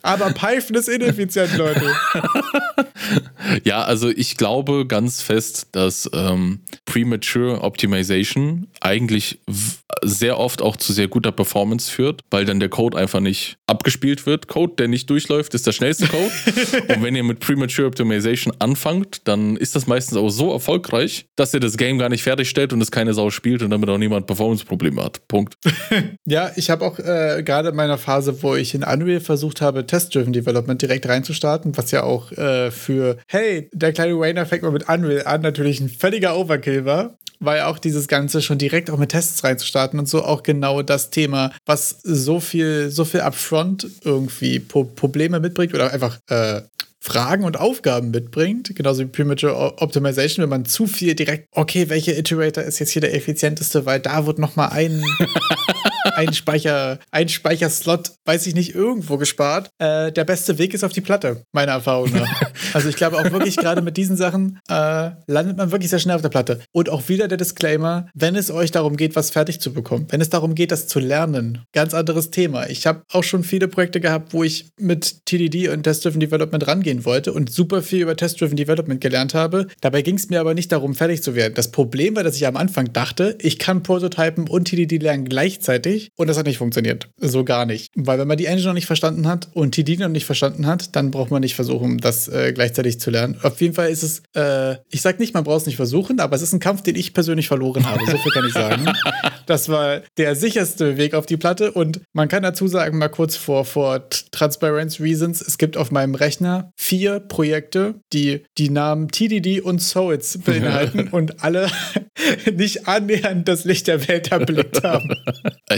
Aber Python bist ineffizient, Leute. ja, also ich glaube ganz fest, dass ähm, Premature Optimization eigentlich sehr oft auch zu sehr guter Performance führt, weil dann der Code einfach nicht abgespielt wird. Code, der nicht durchläuft, ist der schnellste Code. und wenn ihr mit Premature Optimization anfangt, dann ist das meistens auch so erfolgreich, dass ihr das Game gar nicht fertigstellt und keine Sau spielt und damit auch niemand Performance-Probleme hat. Punkt. ja, ich habe auch äh, gerade in meiner Phase, wo ich in Unreal versucht habe, Test-Driven Development direkt reinzustarten, was ja auch äh, für, hey, der kleine Wayner fängt mal mit Unreal an, natürlich ein völliger Overkill war weil auch dieses Ganze schon direkt auch mit Tests reinzustarten und so auch genau das Thema, was so viel, so viel upfront irgendwie Probleme mitbringt oder einfach äh, Fragen und Aufgaben mitbringt, genauso wie Premature Optimization, wenn man zu viel direkt, okay, welcher Iterator ist jetzt hier der effizienteste, weil da wird noch mal ein, ein Speicher, ein Speicherslot, weiß ich nicht, irgendwo gespart. Äh, der beste Weg ist auf die Platte, meiner Erfahrung nach. also ich glaube auch wirklich gerade mit diesen Sachen äh, landet man wirklich sehr schnell auf der Platte. Und auch wieder der Disclaimer, wenn es euch darum geht, was fertig zu bekommen, wenn es darum geht, das zu lernen, ganz anderes Thema. Ich habe auch schon viele Projekte gehabt, wo ich mit TDD und Test-Driven Development rangehe gehen wollte und super viel über Test-Driven Development gelernt habe. Dabei ging es mir aber nicht darum, fertig zu werden. Das Problem war, dass ich am Anfang dachte, ich kann Prototypen und TDD lernen gleichzeitig und das hat nicht funktioniert. So gar nicht. Weil wenn man die Engine noch nicht verstanden hat und TDD noch nicht verstanden hat, dann braucht man nicht versuchen, das äh, gleichzeitig zu lernen. Auf jeden Fall ist es, äh, ich sag nicht, man braucht es nicht versuchen, aber es ist ein Kampf, den ich persönlich verloren habe. So viel kann ich sagen. Das war der sicherste Weg auf die Platte und man kann dazu sagen, mal kurz vor, vor Transparency Reasons, es gibt auf meinem Rechner vier Projekte, die die Namen TDD und Souls beinhalten und alle nicht annähernd das Licht der Welt erblickt haben.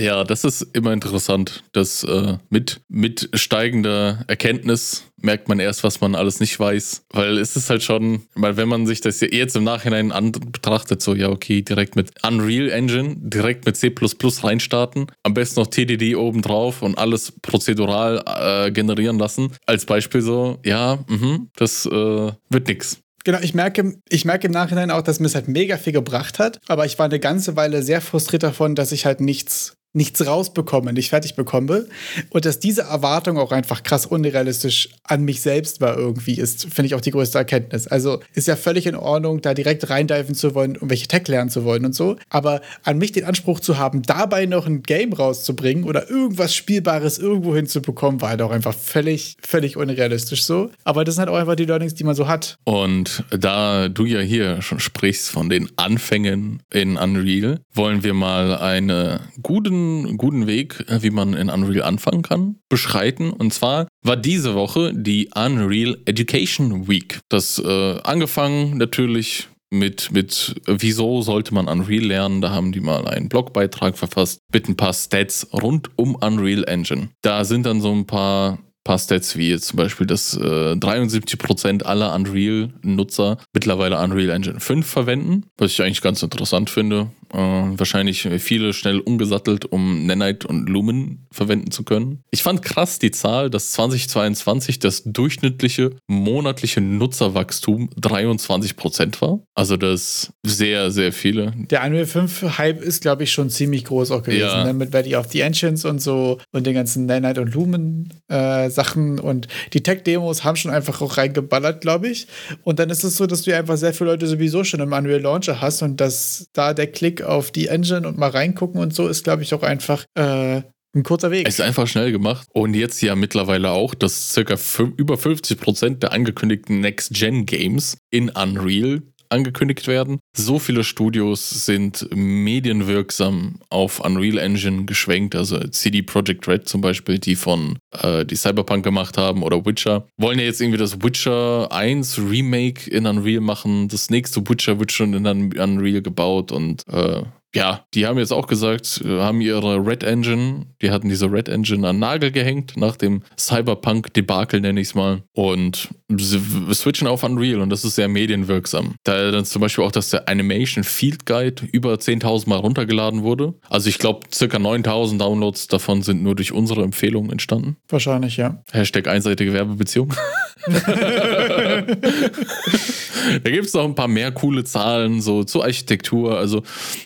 Ja, das ist immer interessant, dass äh, mit, mit steigender Erkenntnis merkt man erst, was man alles nicht weiß. Weil es ist halt schon, weil wenn man sich das jetzt im Nachhinein an betrachtet, so ja, okay, direkt mit Unreal Engine, direkt mit C reinstarten, am besten noch TDD obendrauf und alles prozedural äh, generieren lassen. Als Beispiel so, ja, mh, das äh, wird nix. Genau, ich merke, ich merke im Nachhinein auch, dass mir es halt mega viel gebracht hat, aber ich war eine ganze Weile sehr frustriert davon, dass ich halt nichts nichts rausbekomme, nicht fertig bekomme. Und dass diese Erwartung auch einfach krass unrealistisch an mich selbst war irgendwie, ist, finde ich auch die größte Erkenntnis. Also ist ja völlig in Ordnung, da direkt reindiven zu wollen, um welche Tech lernen zu wollen und so. Aber an mich den Anspruch zu haben, dabei noch ein Game rauszubringen oder irgendwas Spielbares irgendwo hinzubekommen, war halt auch einfach völlig, völlig unrealistisch so. Aber das sind halt auch einfach die Learnings, die man so hat. Und da du ja hier schon sprichst von den Anfängen in Unreal, wollen wir mal eine guten guten, Weg, äh, wie man in Unreal anfangen kann, beschreiten. Und zwar war diese Woche die Unreal Education Week. Das äh, angefangen natürlich mit, mit wieso sollte man Unreal lernen. Da haben die mal einen Blogbeitrag verfasst mit ein paar Stats rund um Unreal Engine. Da sind dann so ein paar paar Stats wie jetzt zum Beispiel, dass äh, 73% aller Unreal-Nutzer mittlerweile Unreal Engine 5 verwenden, was ich eigentlich ganz interessant finde. Äh, wahrscheinlich viele schnell umgesattelt, um Nanite und Lumen verwenden zu können. Ich fand krass die Zahl, dass 2022 das durchschnittliche monatliche Nutzerwachstum 23% war. Also das sehr, sehr viele. Der Unreal 5 Hype ist, glaube ich, schon ziemlich groß auch gewesen. Ja. Ne? Mit Ready of the Engines und so und den ganzen Nanite und Lumen äh, Sachen und die Tech-Demos haben schon einfach auch reingeballert, glaube ich. Und dann ist es so, dass du einfach sehr viele Leute sowieso schon im Unreal Launcher hast und dass da der Klick auf die Engine und mal reingucken und so ist, glaube ich, auch einfach äh, ein kurzer Weg. Ist einfach schnell gemacht. Und jetzt ja mittlerweile auch, dass circa über 50 Prozent der angekündigten Next-Gen-Games in Unreal angekündigt werden. So viele Studios sind medienwirksam auf Unreal Engine geschwenkt, also CD Projekt Red zum Beispiel, die von äh, die Cyberpunk gemacht haben oder Witcher, wollen ja jetzt irgendwie das Witcher 1 Remake in Unreal machen. Das nächste Witcher wird schon in Unreal gebaut und äh, ja, die haben jetzt auch gesagt, äh, haben ihre Red Engine, die hatten diese Red Engine an Nagel gehängt, nach dem Cyberpunk-Debakel nenne ich es mal. Und sie switchen auf Unreal und das ist sehr medienwirksam. Da dann zum Beispiel auch, dass der Animation Field Guide über 10.000 Mal runtergeladen wurde. Also ich glaube, circa 9.000 Downloads davon sind nur durch unsere Empfehlung entstanden. Wahrscheinlich, ja. Hashtag einseitige Werbebeziehung. da gibt es noch ein paar mehr coole Zahlen, so zur Architektur, also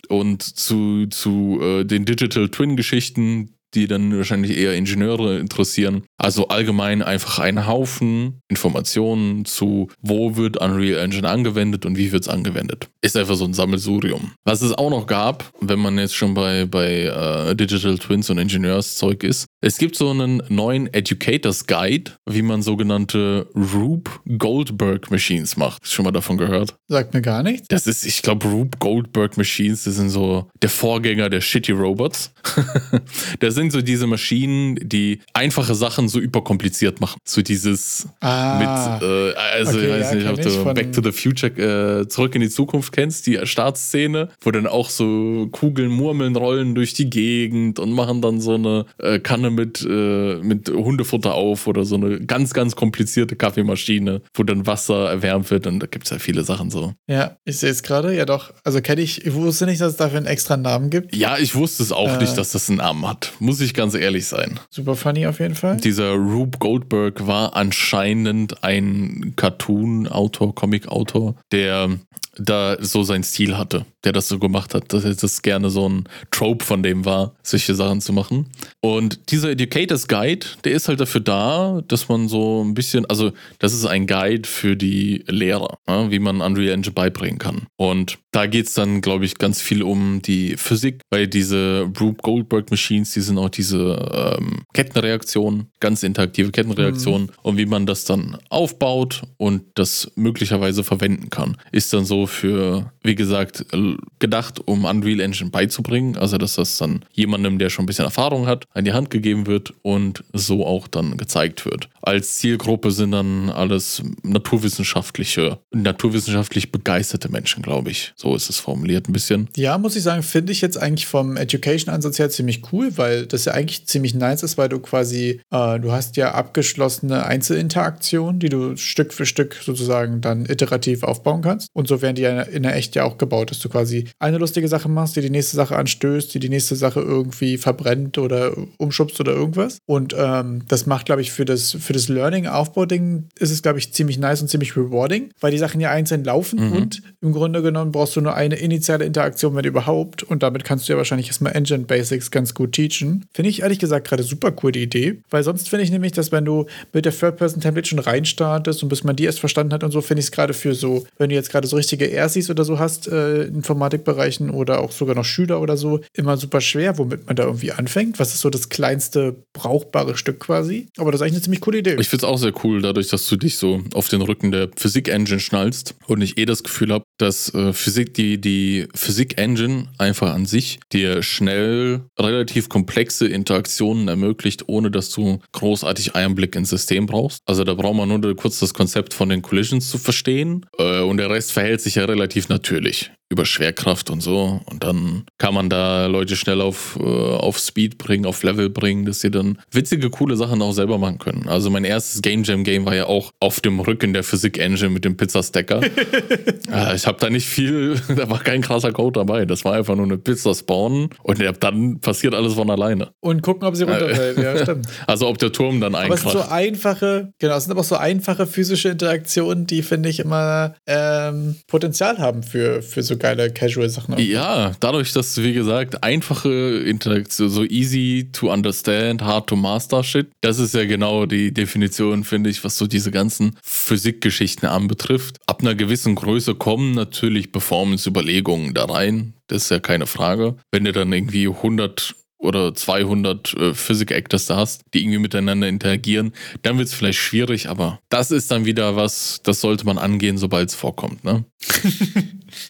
und zu, zu äh, den Digital Twin-Geschichten, die dann wahrscheinlich eher Ingenieure interessieren. Also allgemein einfach ein Haufen Informationen zu, wo wird Unreal Engine angewendet und wie wird es angewendet. Ist einfach so ein Sammelsurium. Was es auch noch gab, wenn man jetzt schon bei, bei äh, Digital Twins und Ingenieurszeug ist, es gibt so einen neuen Educators Guide, wie man sogenannte Rube Goldberg Machines macht. Hast du schon mal davon gehört? Sagt mir gar nichts. Das ist, ich glaube, Rube Goldberg Machines, das sind so der Vorgänger der Shitty Robots. das sind so diese Maschinen, die einfache Sachen so überkompliziert machen. So dieses Ah, mit, äh, also Okay, ich weiß ja, nicht, ob du Back to the Future, äh, zurück in die Zukunft kennst, die Startszene, wo dann auch so Kugeln, Murmeln rollen durch die Gegend und machen dann so eine äh, Kanne mit, äh, mit Hundefutter auf oder so eine ganz, ganz komplizierte Kaffeemaschine, wo dann Wasser erwärmt wird und da gibt es ja viele Sachen so. ja, ich sehe es gerade. Ja, doch. Also kenne ich, ich wusste nicht, dass es dafür einen extra Namen gibt. Ja, ich wusste es auch Äh. nicht, dass das einen Namen hat. Muss ich ganz ehrlich sein. Super funny auf jeden Fall. Dieser Rube Goldberg war anscheinend ein Cartoon-Autor, Comic-Autor, der da so sein Stil hatte, der das so gemacht hat, dass das gerne so ein Trope von dem war, solche Sachen zu machen. Und dieser Educators Guide, der ist halt dafür da, dass man so ein bisschen, also das ist ein Guide für die Lehrer, ne, wie man Unreal Engine beibringen kann. Und da geht es dann, glaube ich, ganz viel um die Physik, weil diese Rube Goldberg Machines, die sind auch diese ähm, Kettenreaktionen, ganz interaktive Kettenreaktionen und wie man das dann aufbaut und das möglicherweise verwenden kann. Ist dann so für, wie gesagt, gedacht, um Unreal Engine beizubringen. Also, dass das dann jemandem, der schon ein bisschen Erfahrung hat, an die Hand gegeben wird und so auch dann gezeigt wird. Als Zielgruppe sind dann alles naturwissenschaftliche, naturwissenschaftlich begeisterte Menschen, glaube ich. So ist es formuliert ein bisschen. Ja, muss ich sagen, finde ich jetzt eigentlich vom Education-Ansatz her ziemlich cool, weil das ja eigentlich ziemlich nice ist, weil du quasi, äh, du hast ja abgeschlossene Einzelinteraktionen, die du Stück für Stück sozusagen dann iterativ aufbauen kannst. Und so werden die ja in der echt ja auch gebaut, dass du quasi eine lustige Sache machst, die die nächste Sache anstößt, die die nächste Sache irgendwie verbrennt oder umschubst oder irgendwas. Und ähm, das macht, glaube ich, für das, für das Learning-Aufbau-Ding ist es, glaube ich, ziemlich nice und ziemlich rewarding, weil die Sachen ja einzeln laufen und im Grunde genommen brauchst du nur eine initiale Interaktion, wenn überhaupt. Und damit kannst du ja wahrscheinlich erstmal Engine Basics ganz gut teachen. Finde ich ehrlich gesagt gerade super cool die Idee, weil sonst finde ich nämlich, dass wenn du mit der Third-Person-Template schon reinstartest und bis man die erst verstanden hat und so, finde ich es gerade für so, wenn du jetzt gerade so richtige Ersis oder so hast, äh, in Informatikbereichen oder auch sogar noch Schüler oder so, immer super schwer, womit man da irgendwie anfängt. Was ist so das kleinste brauchbare Stück quasi? Aber das ist eigentlich eine ziemlich coole Idee. Ich finde es auch sehr cool, dadurch, dass du dich so auf den Rücken der Physik-Engine schnallst und ich eh das Gefühl habe, dass äh, Physik, die, die Physik-Engine einfach an sich dir schnell relativ komplexe Interaktionen ermöglicht, ohne dass du großartig Einblick ins System brauchst. Also da braucht man nur kurz das Konzept von den Collisions zu verstehen äh, und der Rest verhält sich ja relativ natürlich über Schwerkraft und so. Und dann kann man da Leute schnell auf, äh, auf Speed bringen, auf Level bringen, dass sie dann witzige, coole Sachen auch selber machen können. Also mein erstes Game Jam Game war ja auch auf dem Rücken der Physik Engine mit dem Pizzastacker. äh, ich habe da nicht viel, da war kein krasser Code dabei. Das war einfach nur eine Pizza spawnen und dann passiert alles von alleine. und gucken, ob sie runterfällt. ja, stimmt. Also ob der Turm dann Aber es sind so einkracht. einfache, genau, es sind aber auch so einfache physische Interaktionen, die, finde ich, immer ähm, Potenzial haben für, für so geile Casual-Sachen. Ja, dadurch, dass, wie gesagt, einfache Interaktion, so easy to understand, hard to master shit, das ist ja genau die Definition, finde ich, was so diese ganzen Physikgeschichten anbetrifft. Ab einer gewissen Größe kommen natürlich Performance-Überlegungen da rein. Das ist ja keine Frage. Wenn du dann irgendwie 100 oder 200 äh, Physik-Actors da hast, die irgendwie miteinander interagieren, dann wird es vielleicht schwierig, aber das ist dann wieder was, das sollte man angehen, sobald es vorkommt, ne?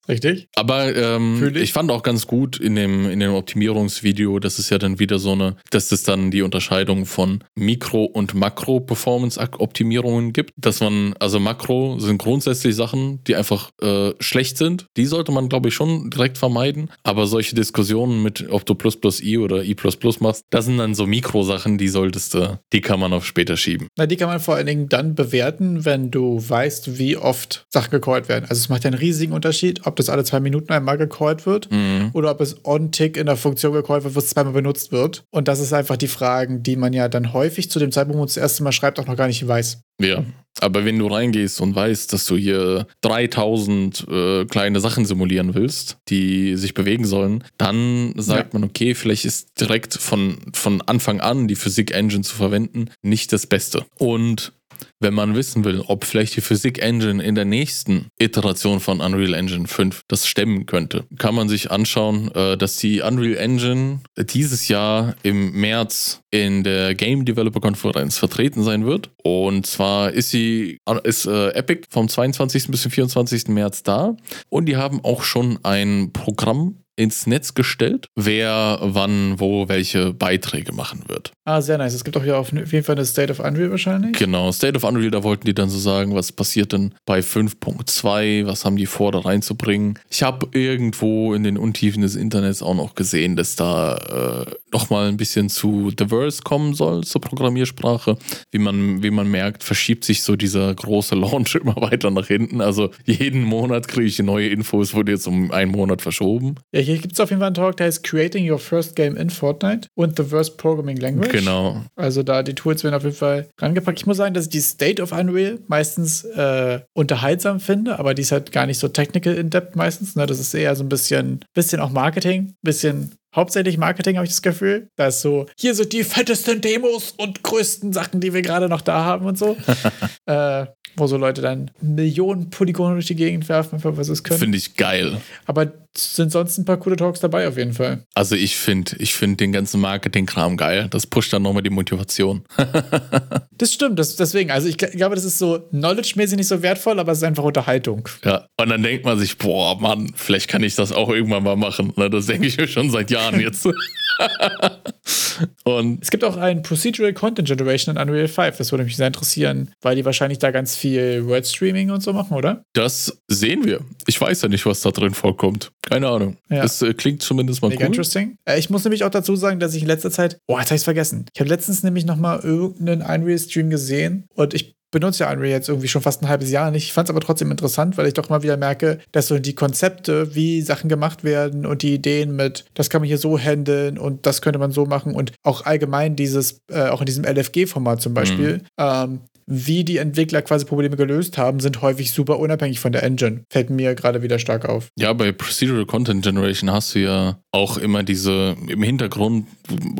Richtig? Aber ähm, ich. fand auch ganz gut in dem, in dem Optimierungsvideo, dass es ja dann wieder so eine, dass es dann die Unterscheidung von Mikro- und Makro-Performance-Optimierungen gibt. Dass man, also Makro sind grundsätzlich Sachen, die einfach äh, schlecht sind. Die sollte man, glaube ich, schon direkt vermeiden. Aber solche Diskussionen mit, ob du plus plus i oder i plus plus machst, das sind dann so Mikrosachen, die solltest du, die kann man auf später schieben. Na, die kann man vor allen Dingen dann bewerten, wenn du weißt, wie oft Sachen gecallt werden. Also es macht ja einen riesigen Unterschied, ob das alle zwei Minuten einmal gecallt wird Mhm. oder ob es on-tick in der Funktion gecallt wird, wo es zweimal benutzt wird. Und das ist einfach die Fragen, die man ja dann häufig zu dem Zeitpunkt, wo man das erste Mal schreibt, auch noch gar nicht weiß. Ja. Aber wenn du reingehst und weißt, dass du hier 3000 äh, kleine Sachen simulieren willst, die sich bewegen sollen, dann sagt ja. man, okay, vielleicht ist direkt von, von Anfang an die Physik-Engine zu verwenden nicht das Beste. Und wenn man wissen will, ob vielleicht die Physik Engine in der nächsten Iteration von Unreal Engine 5 das stemmen könnte, kann man sich anschauen, äh, dass die Unreal Engine dieses Jahr im März in der Game Developer Konferenz vertreten sein wird. Und zwar ist sie ist äh, Epic vom 22. bis zum 24. März da und die haben auch schon ein Programm ins Netz gestellt, wer wann wo welche Beiträge machen wird. Ah, sehr nice. Es gibt auch hier auf jeden Fall eine State of Unreal wahrscheinlich. Genau, State of Unreal, da wollten die dann so sagen, was passiert denn bei 5.2, was haben die vor, da reinzubringen. Ich habe irgendwo in den Untiefen des Internets auch noch gesehen, dass da äh, nochmal ein bisschen zu Diverse kommen soll, zur Programmiersprache. Wie man, wie man merkt, verschiebt sich so dieser große Launch immer weiter nach hinten. Also jeden Monat kriege ich neue Infos, wurde jetzt um einen Monat verschoben. Ja, hier gibt es auf jeden Fall einen Talk, der heißt Creating Your First Game in Fortnite und The Worst Programming Language. Genau. Also da die Tools werden auf jeden Fall rangepackt. Ich muss sagen, dass ich die State of Unreal meistens äh, unterhaltsam finde, aber die ist halt gar nicht so technical in depth meistens. Ne? Das ist eher so ein bisschen, bisschen auch Marketing, bisschen hauptsächlich Marketing, habe ich das Gefühl. Da ist so, hier sind die fettesten Demos und größten Sachen, die wir gerade noch da haben und so. äh, wo so Leute dann Millionen Polygone durch die Gegend werfen, einfach was es können. Finde ich geil. Aber sind sonst ein paar coole Talks dabei auf jeden Fall. Also ich finde ich find den ganzen Marketing-Kram geil. Das pusht dann nochmal die Motivation. das stimmt, das, deswegen. Also ich glaube, das ist so knowledge-mäßig nicht so wertvoll, aber es ist einfach Unterhaltung. Ja, und dann denkt man sich, boah, Mann, vielleicht kann ich das auch irgendwann mal machen. Ne, das denke ich mir schon seit Jahren jetzt. und es gibt auch ein Procedural Content Generation in Unreal 5. Das würde mich sehr interessieren, weil die wahrscheinlich da ganz viel Word Streaming und so machen, oder? Das sehen wir. Ich weiß ja nicht, was da drin vorkommt. Keine Ahnung. Ja. Das äh, klingt zumindest mal Mega cool. interesting. Äh, ich muss nämlich auch dazu sagen, dass ich in letzter Zeit, oh, jetzt habe ich es vergessen. Ich habe letztens nämlich nochmal irgendeinen Unreal-Stream gesehen und ich benutze ja Unreal jetzt irgendwie schon fast ein halbes Jahr nicht. Ich fand es aber trotzdem interessant, weil ich doch mal wieder merke, dass so die Konzepte, wie Sachen gemacht werden und die Ideen mit, das kann man hier so handeln und das könnte man so machen und auch allgemein dieses, äh, auch in diesem LFG-Format zum Beispiel, mhm. ähm, wie die Entwickler quasi Probleme gelöst haben, sind häufig super unabhängig von der Engine. Fällt mir gerade wieder stark auf. Ja, bei Procedural Content Generation hast du ja auch immer diese, im Hintergrund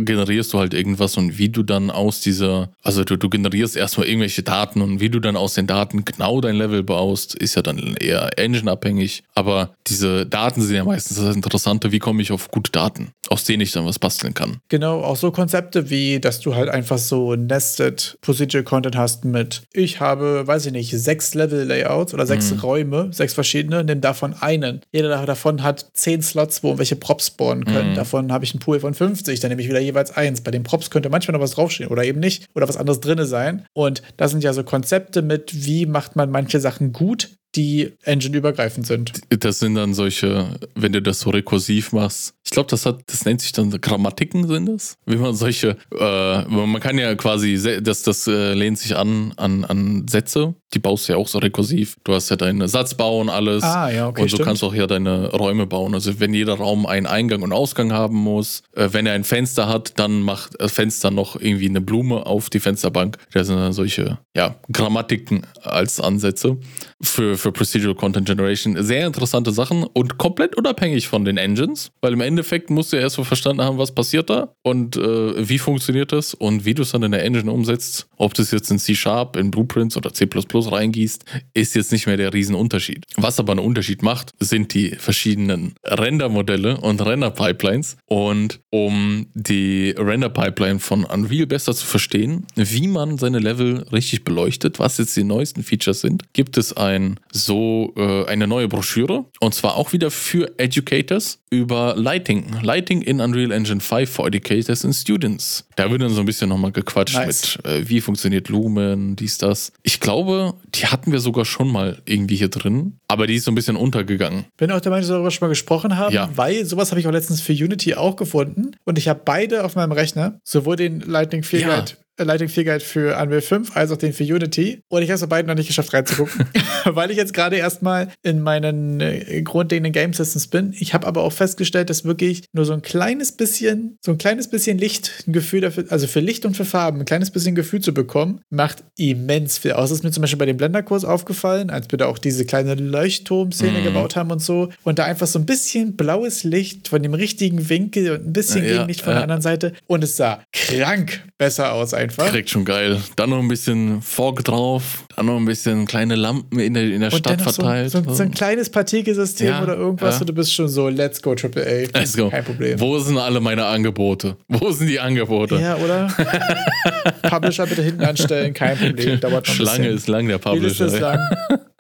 generierst du halt irgendwas und wie du dann aus dieser, also du, du generierst erstmal irgendwelche Daten und wie du dann aus den Daten genau dein Level baust, ist ja dann eher Engine-abhängig. Aber diese Daten sind ja meistens das Interessante, wie komme ich auf gute Daten, aus denen ich dann was basteln kann. Genau, auch so Konzepte wie, dass du halt einfach so Nested Procedural Content hast mit mit, ich habe, weiß ich nicht, sechs Level-Layouts oder sechs mhm. Räume, sechs verschiedene, nimm davon einen. Jeder davon hat zehn Slots, wo welche Props spawnen können. Mhm. Davon habe ich einen Pool von 50, dann nehme ich wieder jeweils eins. Bei den Props könnte manchmal noch was draufstehen oder eben nicht oder was anderes drin sein. Und das sind ja so Konzepte mit, wie macht man manche Sachen gut, die engine-übergreifend sind. Das sind dann solche, wenn du das so rekursiv machst, ich glaube, das hat, das nennt sich dann Grammatiken sind das. Wie man solche, äh, man kann ja quasi, das, das äh, lehnt sich an, an, an Sätze, die baust du ja auch so rekursiv. Du hast ja deinen Satzbau und alles. Ah, ja, okay. Und du stimmt. kannst auch ja deine Räume bauen. Also wenn jeder Raum einen Eingang und Ausgang haben muss, äh, wenn er ein Fenster hat, dann macht das Fenster noch irgendwie eine Blume auf die Fensterbank. Das sind dann solche, ja, Grammatiken als Ansätze für, für Procedural Content Generation. Sehr interessante Sachen und komplett unabhängig von den Engines, weil im Endeffekt musst du ja erst mal verstanden haben, was passiert da und äh, wie funktioniert das und wie du es dann in der Engine umsetzt. Ob du es jetzt in C-Sharp, in Blueprints oder C reingießt, ist jetzt nicht mehr der Riesenunterschied. Was aber einen Unterschied macht, sind die verschiedenen Render-Modelle und Render-Pipelines. Und um die Render-Pipeline von Unreal besser zu verstehen, wie man seine Level richtig beleuchtet, was jetzt die neuesten Features sind, gibt es ein so äh, eine neue Broschüre und zwar auch wieder für Educators über Lighting. Lighting in Unreal Engine 5 for Educators and Students. Da wird dann so ein bisschen nochmal gequatscht nice. mit, äh, wie funktioniert Lumen, dies, das. Ich glaube, die hatten wir sogar schon mal irgendwie hier drin, aber die ist so ein bisschen untergegangen. Bin auch der Meinung, dass wir darüber schon mal gesprochen haben, ja. weil sowas habe ich auch letztens für Unity auch gefunden und ich habe beide auf meinem Rechner, sowohl den Lightning 4 ja. Guide Lighting 4 Guide für Unreal 5 als auch den für Unity. Und ich habe es bei beiden noch nicht geschafft reinzugucken, weil ich jetzt gerade erstmal in meinen äh, grundlegenden Game Systems bin. Ich habe aber auch festgestellt, dass wirklich nur so ein kleines bisschen, so ein kleines bisschen Licht, ein Gefühl dafür, also für Licht und für Farben, ein kleines bisschen Gefühl zu bekommen, macht immens viel aus. Das ist mir zum Beispiel bei dem Blender-Kurs aufgefallen, als wir da auch diese kleine Leuchtturm-Szene mhm. gebaut haben und so. Und da einfach so ein bisschen blaues Licht von dem richtigen Winkel und ein bisschen ja, Gegenlicht von ja. der anderen Seite. Und es sah krank besser aus einfach. Direkt schon geil. Dann noch ein bisschen Fog drauf, dann noch ein bisschen kleine Lampen in der, in der Stadt verteilt. So, so, so, ein kleines Partikelsystem ja, oder irgendwas und du bist schon so, let's go AAA. Let's go. Kein Problem. Wo sind alle meine Angebote? Wo sind die Angebote? Ja, oder? Publisher bitte hinten anstellen, kein Problem. Dauert noch Schlange ist lang, der Publisher. Die ist lang.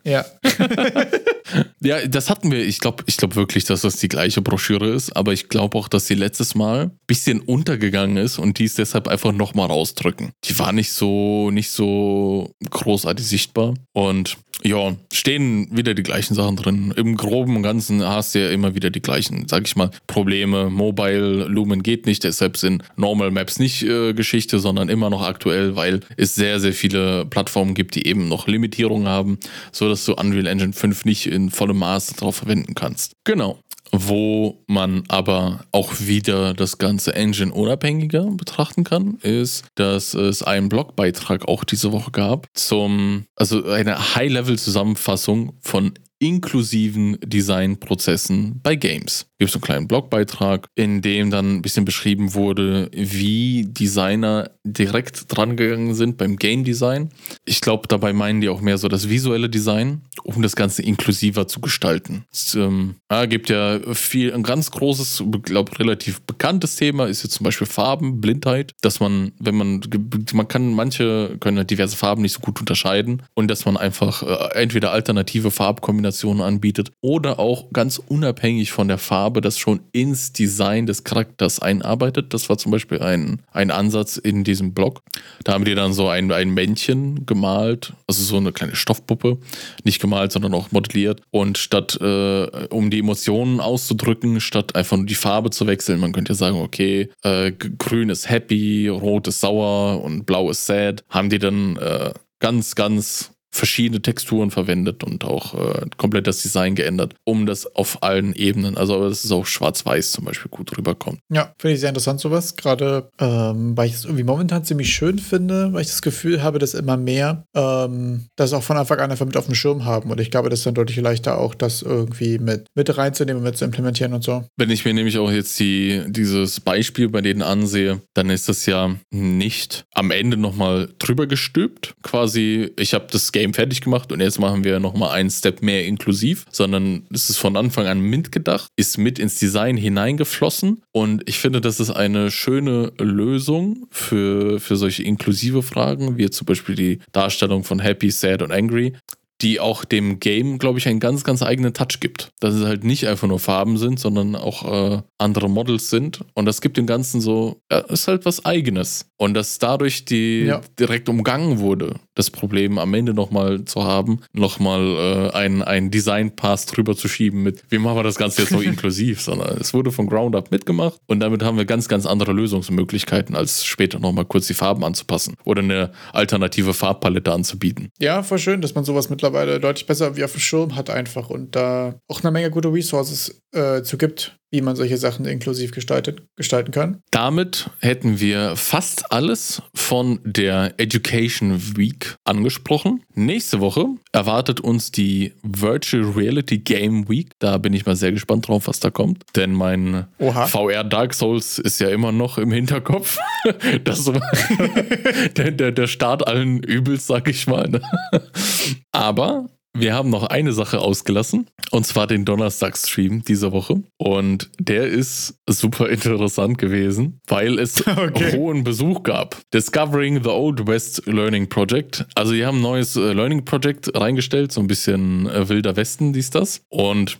Ja. ja, das hatten wir. Ich glaube ich glaub wirklich, dass das die gleiche Broschüre ist, aber ich glaube auch, dass sie letztes Mal ein bisschen untergegangen ist und die ist deshalb einfach nochmal rausdrücken. Die war nicht so, nicht so großartig sichtbar. Und ja, stehen wieder die gleichen Sachen drin. Im Groben und Ganzen hast du ja immer wieder die gleichen, sag ich mal, Probleme. Mobile Lumen geht nicht, deshalb sind Normal Maps nicht äh, Geschichte, sondern immer noch aktuell, weil es sehr, sehr viele Plattformen gibt, die eben noch Limitierungen haben, sodass du Unreal Engine 5 nicht in vollem Maß darauf verwenden kannst. Genau wo man aber auch wieder das ganze Engine unabhängiger betrachten kann, ist, dass es einen Blogbeitrag auch diese Woche gab zum, also eine High-Level-Zusammenfassung von inklusiven Designprozessen bei Games. Gibt es einen kleinen Blogbeitrag, in dem dann ein bisschen beschrieben wurde, wie Designer direkt dran gegangen sind beim Game Design. Ich glaube, dabei meinen die auch mehr so das visuelle Design, um das Ganze inklusiver zu gestalten. Es ähm, ja, gibt ja viel, ein ganz großes, glaube relativ bekanntes Thema ist jetzt zum Beispiel Farben, Blindheit, dass man, wenn man, man kann, manche können halt diverse Farben nicht so gut unterscheiden und dass man einfach äh, entweder alternative Farbkombinationen anbietet oder auch ganz unabhängig von der Farbe Farbe das schon ins Design des Charakters einarbeitet. Das war zum Beispiel ein, ein Ansatz in diesem Blog. Da haben die dann so ein, ein Männchen gemalt, also so eine kleine Stoffpuppe, nicht gemalt, sondern auch modelliert. Und statt, äh, um die Emotionen auszudrücken, statt einfach nur die Farbe zu wechseln, man könnte ja sagen, okay, äh, grün ist happy, rot ist sauer und blau ist sad, haben die dann äh, ganz, ganz verschiedene Texturen verwendet und auch äh, komplett das Design geändert, um das auf allen Ebenen, also dass es auch schwarz-weiß zum Beispiel gut rüberkommt. Ja, finde ich sehr interessant sowas, gerade ähm, weil ich es irgendwie momentan ziemlich schön finde, weil ich das Gefühl habe, dass immer mehr ähm, das auch von Anfang an einfach mit auf dem Schirm haben und ich glaube, das ist dann deutlich leichter auch, das irgendwie mit, mit reinzunehmen, mit zu implementieren und so. Wenn ich mir nämlich auch jetzt die, dieses Beispiel bei denen ansehe, dann ist das ja nicht am Ende nochmal drüber gestülpt, quasi, ich habe das Game fertig gemacht und jetzt machen wir nochmal einen Step mehr inklusiv, sondern es ist von Anfang an mitgedacht, ist mit ins Design hineingeflossen und ich finde, das ist eine schöne Lösung für, für solche inklusive Fragen, wie zum Beispiel die Darstellung von Happy, Sad und Angry, die auch dem Game, glaube ich, einen ganz, ganz eigenen Touch gibt. Dass es halt nicht einfach nur Farben sind, sondern auch äh, andere Models sind. Und das gibt dem Ganzen so, ja, ist halt was Eigenes. Und dass dadurch die ja. direkt umgangen wurde, das Problem am Ende nochmal zu haben, nochmal äh, einen, einen Design-Pass drüber zu schieben mit, wie machen wir das Ganze jetzt so inklusiv, sondern es wurde von Ground Up mitgemacht und damit haben wir ganz, ganz andere Lösungsmöglichkeiten, als später nochmal kurz die Farben anzupassen oder eine alternative Farbpalette anzubieten. Ja, voll schön, dass man sowas mittlerweile deutlich besser wie auf dem Schirm hat einfach und da auch eine Menge gute Resources äh, zu gibt, wie man solche Sachen inklusiv gestaltet, gestalten kann. Damit hätten wir fast alles von der Education Week angesprochen. Nächste Woche erwartet uns die Virtual Reality Game Week. Da bin ich mal sehr gespannt drauf, was da kommt. Denn mein Oha. VR Dark Souls ist ja immer noch im Hinterkopf. das der, der, der Start allen Übels, sag ich mal. Ne? Aber wir haben noch eine Sache ausgelassen, und zwar den Donnerstagsstream dieser Woche. Und der ist super interessant gewesen, weil es okay. hohen Besuch gab. Discovering the Old West Learning Project. Also, die haben ein neues äh, Learning Project reingestellt, so ein bisschen äh, wilder Westen, dies das. Und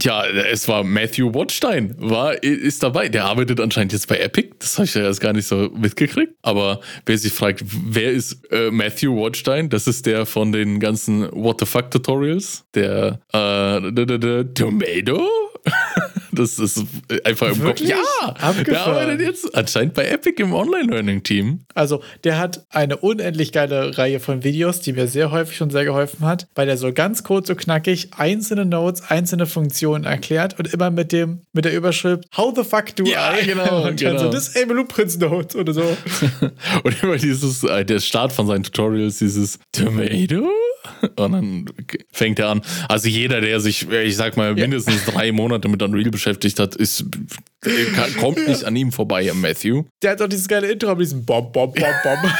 ja, es war Matthew Watstein, war, ist dabei. Der arbeitet anscheinend jetzt bei Epic. Das habe ich ja erst gar nicht so mitgekriegt. Aber wer sich fragt, wer ist äh, Matthew Watstein? Das ist der von den ganzen What the fuck Tutorials. Der, äh, Tomato? Das ist einfach im Wirklich? Kopf. Ja, der Abgefahren. arbeitet jetzt anscheinend bei Epic im Online-Learning-Team. Also, der hat eine unendlich geile Reihe von Videos, die mir sehr häufig schon sehr geholfen hat, weil er so ganz kurz und knackig einzelne Notes, einzelne Funktionen erklärt und immer mit dem mit der Überschrift How the fuck do Ja, I? genau, und dann genau. so Disable Blueprints Notes oder so. Und immer dieses, äh, der Start von seinen Tutorials, dieses Tomato. Und dann fängt er an. Also jeder, der sich, ich sag mal, mindestens drei Monate mit Unreal beschäftigt hat, ist, kann, kommt nicht an ihm vorbei, Matthew. Der hat auch dieses geile Intro mit diesem Bom, Bom, Bom,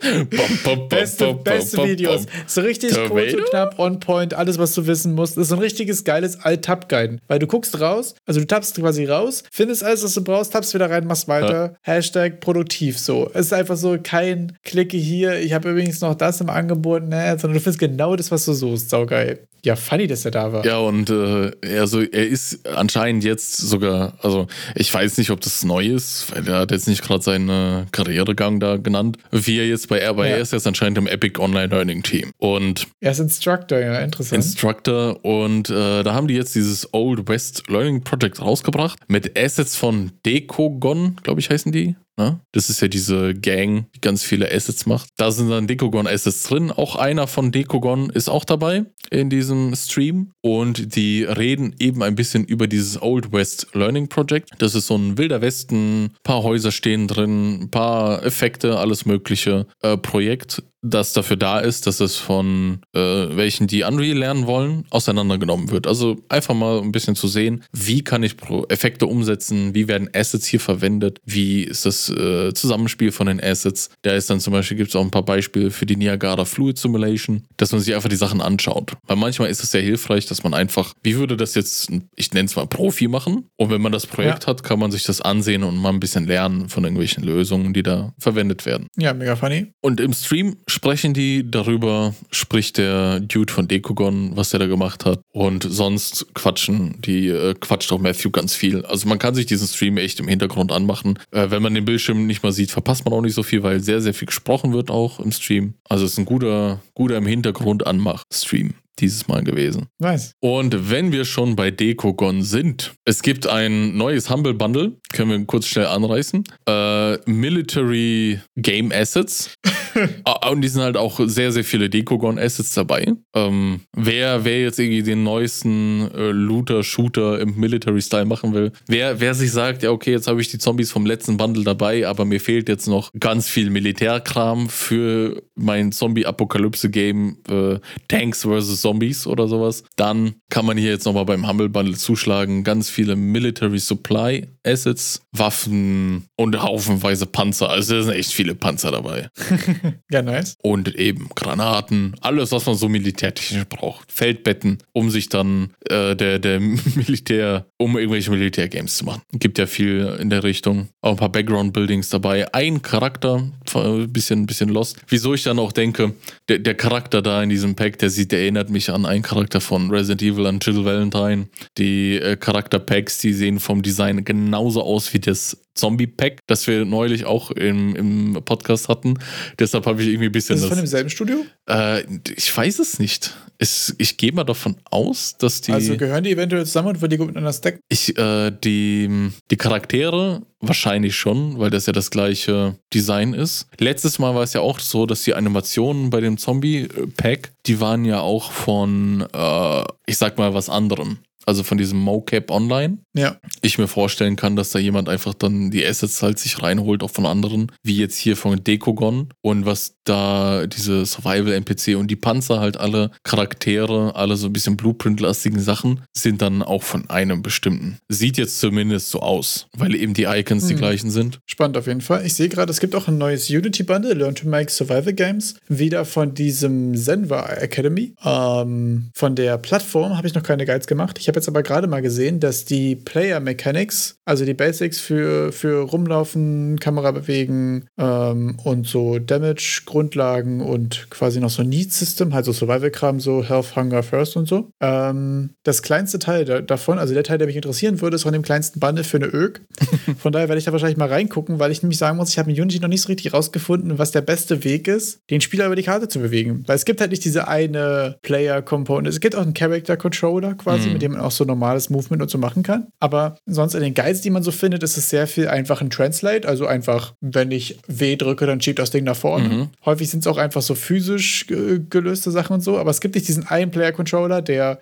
Bom. Bom, bom, Beste, beste Videos. So richtig kurz und knapp, on point, alles, was du wissen musst. Das ist so ein richtiges geiles Alt-Tab-Guiden. Weil du guckst raus, also du tappst quasi raus, findest alles, was du brauchst, tappst wieder rein, machst weiter. Hashtag produktiv so. Es ist einfach so kein Klicke hier, ich habe übrigens noch das im Angebot, ne, sondern du findest genau das, was du suchst. Saugeil. Ja, funny, dass er da war. Ja, und äh, also er ist anscheinend jetzt sogar, also ich weiß nicht, ob das neu ist, weil er hat jetzt nicht gerade seinen Karrieregang da genannt, wie er jetzt bei aber Ja. er ist jetzt anscheinend im Epic Online Learning Team. Und Er ist Instructor, ja, interessant. Instructor und äh, da haben die jetzt dieses Old West Learning Project rausgebracht mit Assets von Dekogon, glaube ich, heißen die. Ne? Das ist ja diese Gang, die ganz viele Assets macht. Da sind dann Dekogon-Assets drin. Auch einer von Dekogon ist auch dabei in diesem Stream. Und die reden eben ein bisschen über dieses Old West Learning Project. Das ist so ein wilder Westen, paar Häuser stehen drin, ein paar Effekte, alles mögliche äh, Projekt das dafür da ist, dass es von äh, welchen, die Unreal lernen wollen, auseinandergenommen wird. Also einfach mal ein bisschen zu sehen, wie kann ich Effekte umsetzen, wie werden Assets hier verwendet, wie ist das äh, Zusammenspiel von den Assets. Da ist dann zum Beispiel, gibt es auch ein paar Beispiele für die Niagara Fluid Simulation, dass man sich einfach die Sachen anschaut. Weil manchmal ist es sehr hilfreich, dass man einfach, wie würde das jetzt, ich nenne es mal Profi machen? Und wenn man das Projekt hat, kann man sich das ansehen und mal ein bisschen lernen von irgendwelchen Lösungen, die da verwendet werden. ja, mega funny. Und im Stream sprechen die darüber, spricht der Dude von Dekogon, was der da gemacht hat. Und sonst quatschen, die äh, quatscht auch Matthew ganz viel. Also man kann sich diesen Stream echt im Hintergrund anmachen. Äh, wenn man den Bildschirm nicht mal sieht, verpasst man auch nicht so viel, weil sehr, sehr viel gesprochen wird auch im Stream. Also es ist ein guter, guter im Hintergrund Anmach-Stream dieses Mal gewesen. Nice. Und wenn wir schon bei Dekogon sind, es gibt ein neues Humble Bundle, können wir kurz schnell anreißen. Äh, Military Game Assets. Ah, Und die sind halt auch sehr, sehr viele Dekogon Assets dabei. Ähm, wer, wer jetzt irgendwie den neuesten äh, Looter-Shooter im Military-Style machen will, wer, wer sich sagt, ja, okay, jetzt habe ich die Zombies vom letzten Bundle dabei, aber mir fehlt jetzt noch ganz viel Militärkram für mein Zombie-Apokalypse-Game äh, Tanks vs. Zombies oder sowas, dann kann man hier jetzt nochmal beim Humble Bundle zuschlagen. Ganz viele Military Supply Assets, Waffen und haufenweise Panzer. Also da sind echt viele Panzer dabei. Ja, nice. Und eben Granaten, alles, was man so militärtechnisch braucht. Feldbetten, um sich dann äh, der, der Militär, um irgendwelche Militärgames zu machen. Gibt ja viel in der Richtung. Auch ein paar Background-Buildings dabei. Ein Charakter, ein bisschen, bisschen lost. Wieso ich dann auch denke, der, der Charakter da in diesem Pack, der sieht, der erinnert mich an einen Charakter von Resident Evil, an Jill Valentine. Die äh, Charakter-Packs, die sehen vom Design genauso aus wie das Zombie-Pack, das wir neulich auch im, im Podcast hatten. Deshalb habe ich irgendwie ein bisschen Ist es das. von demselben Studio? Äh, ich weiß es nicht. Es, ich gehe mal davon aus, dass die, Also gehören die eventuell zusammen und würden die gut miteinander stacken? ich, äh, die, die Charaktere wahrscheinlich schon, weil das ja das gleiche Design ist. Letztes Mal war es ja auch so, dass die Animationen bei dem Zombie-Pack, die waren ja auch von, äh, ich sag mal, was anderem. Also von diesem Mocap Online. Ja. Ich mir vorstellen kann, dass da jemand einfach dann die Assets halt sich reinholt, auch von anderen, wie jetzt hier von Dekogon und was da diese Survival-NPC und die Panzer halt alle Charaktere, alle so ein bisschen Blueprint-lastigen Sachen, sind dann auch von einem bestimmten. Sieht jetzt zumindest so aus, weil eben die Icons die Hm. gleichen sind. Spannend auf jeden Fall. Ich sehe gerade, es gibt auch ein neues Unity-Bundle, Learn to Make Survival Games. Wieder von diesem Zenva Academy. Ähm, von der Plattform habe ich noch keine Guides gemacht. Ich habe jetzt aber gerade mal gesehen, dass die Player Mechanics, also die Basics für, für Rumlaufen, Kamera bewegen ähm, und so Damage-Grundlagen und quasi noch so Need-System, halt so Survival-Kram, so Health, Hunger, First und so. Ähm, das kleinste Teil da, davon, also der Teil, der mich interessieren würde, ist von dem kleinsten Bundle für eine Ög. Von daher werde ich da wahrscheinlich mal reingucken, weil ich nämlich sagen muss, ich habe in Unity noch nicht so richtig rausgefunden, was der beste Weg ist, den Spieler über die Karte zu bewegen. Weil es gibt halt nicht diese eine Player-Component. Es gibt auch einen Character-Controller quasi, Mhm. mit dem man auch so normales Movement und so machen kann. Aber sonst in den Guides, die man so findet, ist es sehr viel einfach ein Translate. Also einfach, wenn ich W drücke, dann schiebt das Ding nach vorne. Mhm. Häufig sind es auch einfach so physisch gelöste Sachen und so. Aber es gibt nicht diesen Ein-Player-Controller, der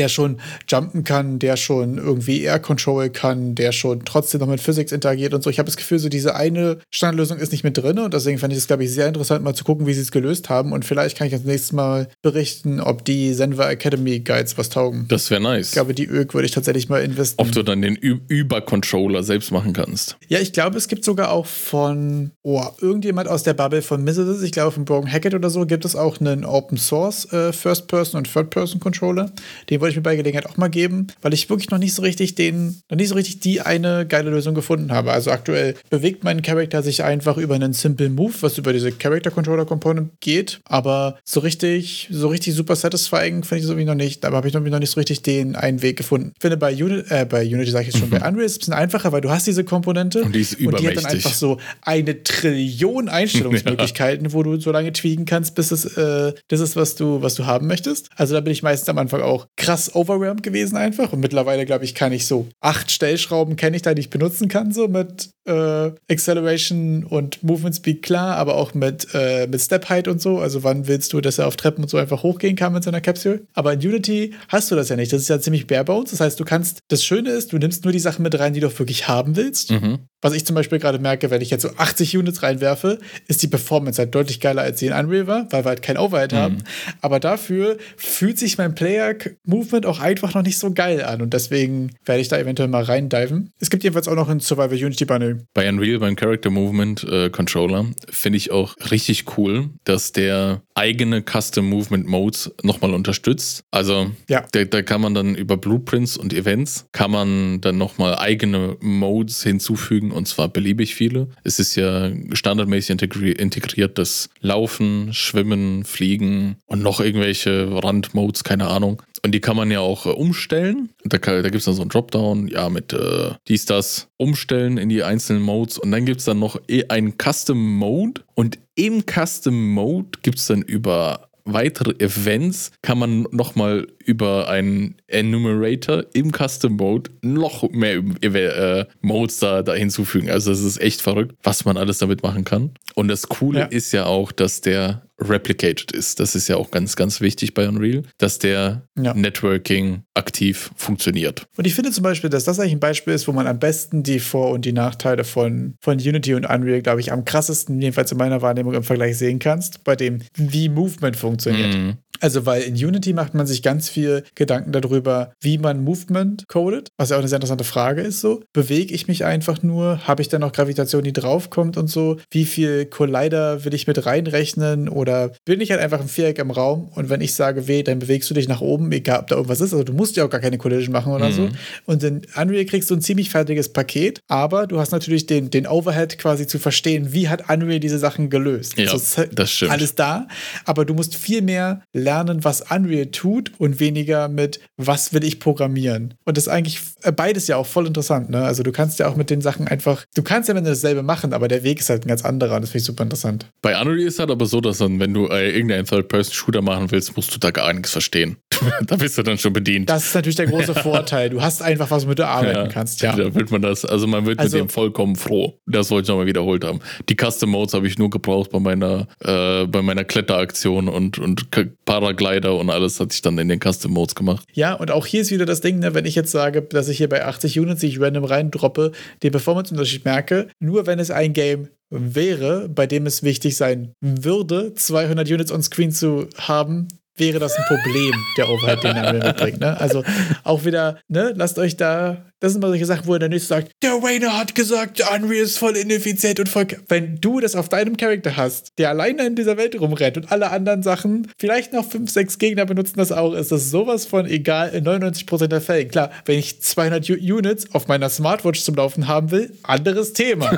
der schon jumpen kann, der schon irgendwie Air Control kann, der schon trotzdem noch mit Physics interagiert und so. Ich habe das Gefühl, so diese eine Standardlösung ist nicht mit drin und deswegen fand ich es, glaube ich, sehr interessant, mal zu gucken, wie sie es gelöst haben und vielleicht kann ich das nächste Mal berichten, ob die Senva Academy Guides was taugen. Das wäre nice. Ich glaube, die ÖG würde ich tatsächlich mal investieren. Ob du dann den Über-Controller selbst machen kannst. Ja, ich glaube, es gibt sogar auch von, oh, irgendjemand aus der Bubble von Mrs. ich glaube von Broken Hackett oder so, gibt es auch einen Open Source äh, First-Person und Third-Person-Controller. Den wollte ich mir bei Gelegenheit auch mal geben, weil ich wirklich noch nicht so richtig den, noch nicht so richtig die eine geile Lösung gefunden habe. Also aktuell bewegt mein Charakter sich einfach über einen Simple Move, was über diese Character Controller Component geht, aber so richtig, so richtig super satisfying finde ich es irgendwie noch nicht. Aber habe ich noch nicht so richtig den einen Weg gefunden. Ich finde bei Unity, äh, bei Unity sage ich jetzt schon, mhm. bei Unreal ist es ein bisschen einfacher, weil du hast diese Komponente und die ist übermächtig. Und die hat dann einfach so eine Trillion Einstellungsmöglichkeiten, ja. wo du so lange tweaken kannst, bis es äh, das ist, was du, was du haben möchtest. Also da bin ich meistens am Anfang auch krass overwhelmed gewesen einfach. Und mittlerweile, glaube ich, kann ich so acht Stellschrauben kenne ich da, die ich benutzen kann, so mit äh, Acceleration und Movement Speed klar, aber auch mit, äh, mit Step Height und so. Also wann willst du, dass er auf Treppen und so einfach hochgehen kann mit seiner Capsule? Aber in Unity hast du das ja nicht. Das ist ja ziemlich bare bones. Das heißt, du kannst, das Schöne ist, du nimmst nur die Sachen mit rein, die du auch wirklich haben willst. Mhm. Was ich zum Beispiel gerade merke, wenn ich jetzt so 80 Units reinwerfe, ist die Performance halt deutlich geiler, als sie in Unreal war, weil wir halt kein Overhead mhm. haben. Aber dafür fühlt sich mein Player-Movement auch einfach noch nicht so geil an. Und deswegen werde ich da eventuell mal reindiven. Es gibt jedenfalls auch noch in Survival Unity Bundle. Bei Unreal, beim Character Movement äh, Controller, finde ich auch richtig cool, dass der eigene Custom Movement Modes nochmal unterstützt. Also ja. da, da kann man dann über Blueprints und Events kann man dann nochmal eigene Modes hinzufügen und zwar beliebig viele. Es ist ja standardmäßig integri integriert das Laufen, Schwimmen, Fliegen und noch irgendwelche Randmodes, keine Ahnung. Und die kann man ja auch äh, umstellen. Da, da gibt es dann so einen Dropdown, ja, mit äh, dies, das, umstellen in die einzelnen Modes. Und dann gibt es dann noch eh einen Custom Mode. Und im Custom Mode gibt es dann über weitere Events kann man nochmal über einen Enumerator im Custom Mode noch mehr äh, Modes da, da hinzufügen. Also es ist echt verrückt, was man alles damit machen kann. Und das Coole ja. ist ja auch, dass der replicated ist. Das ist ja auch ganz, ganz wichtig bei Unreal, dass der ja. Networking aktiv funktioniert. Und ich finde zum Beispiel, dass das eigentlich ein Beispiel ist, wo man am besten die Vor- und die Nachteile von, von Unity und Unreal, glaube ich, am krassesten, jedenfalls in meiner Wahrnehmung im Vergleich sehen kannst, bei dem, wie Movement funktioniert. Mhm. Also, weil in Unity macht man sich ganz viel Gedanken darüber, wie man Movement codet, was ja auch eine sehr interessante Frage ist. So, bewege ich mich einfach nur? Habe ich dann noch Gravitation, die draufkommt und so? Wie viel Collider will ich mit reinrechnen? Oder bin ich halt einfach ein Viereck im Raum und wenn ich sage weh, dann bewegst du dich nach oben, egal ob da irgendwas ist. Also, du musst ja auch gar keine Collision machen oder mhm. so. Und in Unreal kriegst du ein ziemlich fertiges Paket, aber du hast natürlich den, den Overhead quasi zu verstehen, wie hat Unreal diese Sachen gelöst. Ja, also, das stimmt. Alles da, aber du musst viel mehr lernen was Unreal tut und weniger mit, was will ich programmieren. Und das ist eigentlich äh, beides ja auch voll interessant. Ne? Also du kannst ja auch mit den Sachen einfach, du kannst ja du dasselbe machen, aber der Weg ist halt ein ganz anderer und das finde ich super interessant. Bei Unreal ist halt aber so, dass dann, wenn du äh, irgendeinen Third-Person-Shooter machen willst, musst du da gar nichts verstehen. da bist du dann schon bedient. Das ist natürlich der große Vorteil. Du hast einfach was, womit du arbeiten ja, kannst. Ja. Da wird man das, also man wird also, mit dem vollkommen froh. Das wollte ich nochmal wiederholt haben. Die Custom Modes habe ich nur gebraucht bei meiner, äh, bei meiner Kletteraktion und, und Paraglider und alles hatte ich dann in den Custom Modes gemacht. Ja, und auch hier ist wieder das Ding, ne, wenn ich jetzt sage, dass ich hier bei 80 Units, die ich random reindroppe, den Performance-Unterschied merke, nur wenn es ein Game wäre, bei dem es wichtig sein würde, 200 Units on Screen zu haben, wäre das ein Problem, der Overhead, den er mitbringt. Ne? Also auch wieder, ne, lasst euch da das sind mal solche Sachen, wo er dann nicht sagt, der Wayne hat gesagt, Unreal ist voll ineffizient und voll. Wenn du das auf deinem Charakter hast, der alleine in dieser Welt rumrennt und alle anderen Sachen, vielleicht noch 5, 6 Gegner benutzen das auch, ist das sowas von egal in 99% der Fälle. Klar, wenn ich 200 Units auf meiner Smartwatch zum Laufen haben will, anderes Thema.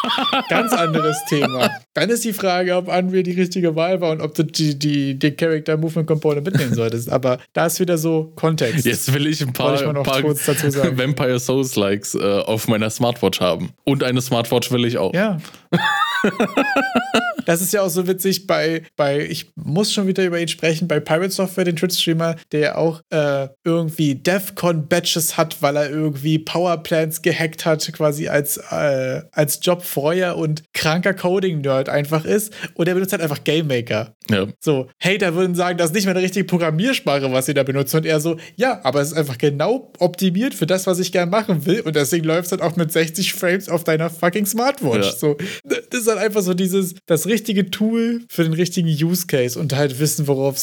Ganz anderes Thema. Dann ist die Frage, ob Unreal die richtige Wahl war und ob du die, die, die Character Movement Component mitnehmen solltest. Aber da ist wieder so Kontext. Jetzt will ich ein paar, ich noch paar dazu sagen. Vampire Souls-Likes äh, auf meiner Smartwatch haben. Und eine Smartwatch will ich auch. Ja. das ist ja auch so witzig bei, bei, ich muss schon wieder über ihn sprechen, bei Pirate Software, den Twitch-Streamer, der auch äh, irgendwie DEFCON-Badges hat, weil er irgendwie Powerplants gehackt hat, quasi als, äh, als Job vorher und kranker Coding-Nerd einfach ist. Und er benutzt halt einfach Game Maker. Ja. So, Hater würden sagen, das ist nicht mehr eine richtige Programmiersprache, was sie da benutzen. Und er so, ja, aber es ist einfach genau optimiert für das, was ich gerne machen will. Und deswegen läuft es halt auch mit 60 Frames auf deiner fucking Smartwatch. Ja. So, das ist halt einfach so dieses, das richtige Tool für den richtigen Use Case und halt wissen, worauf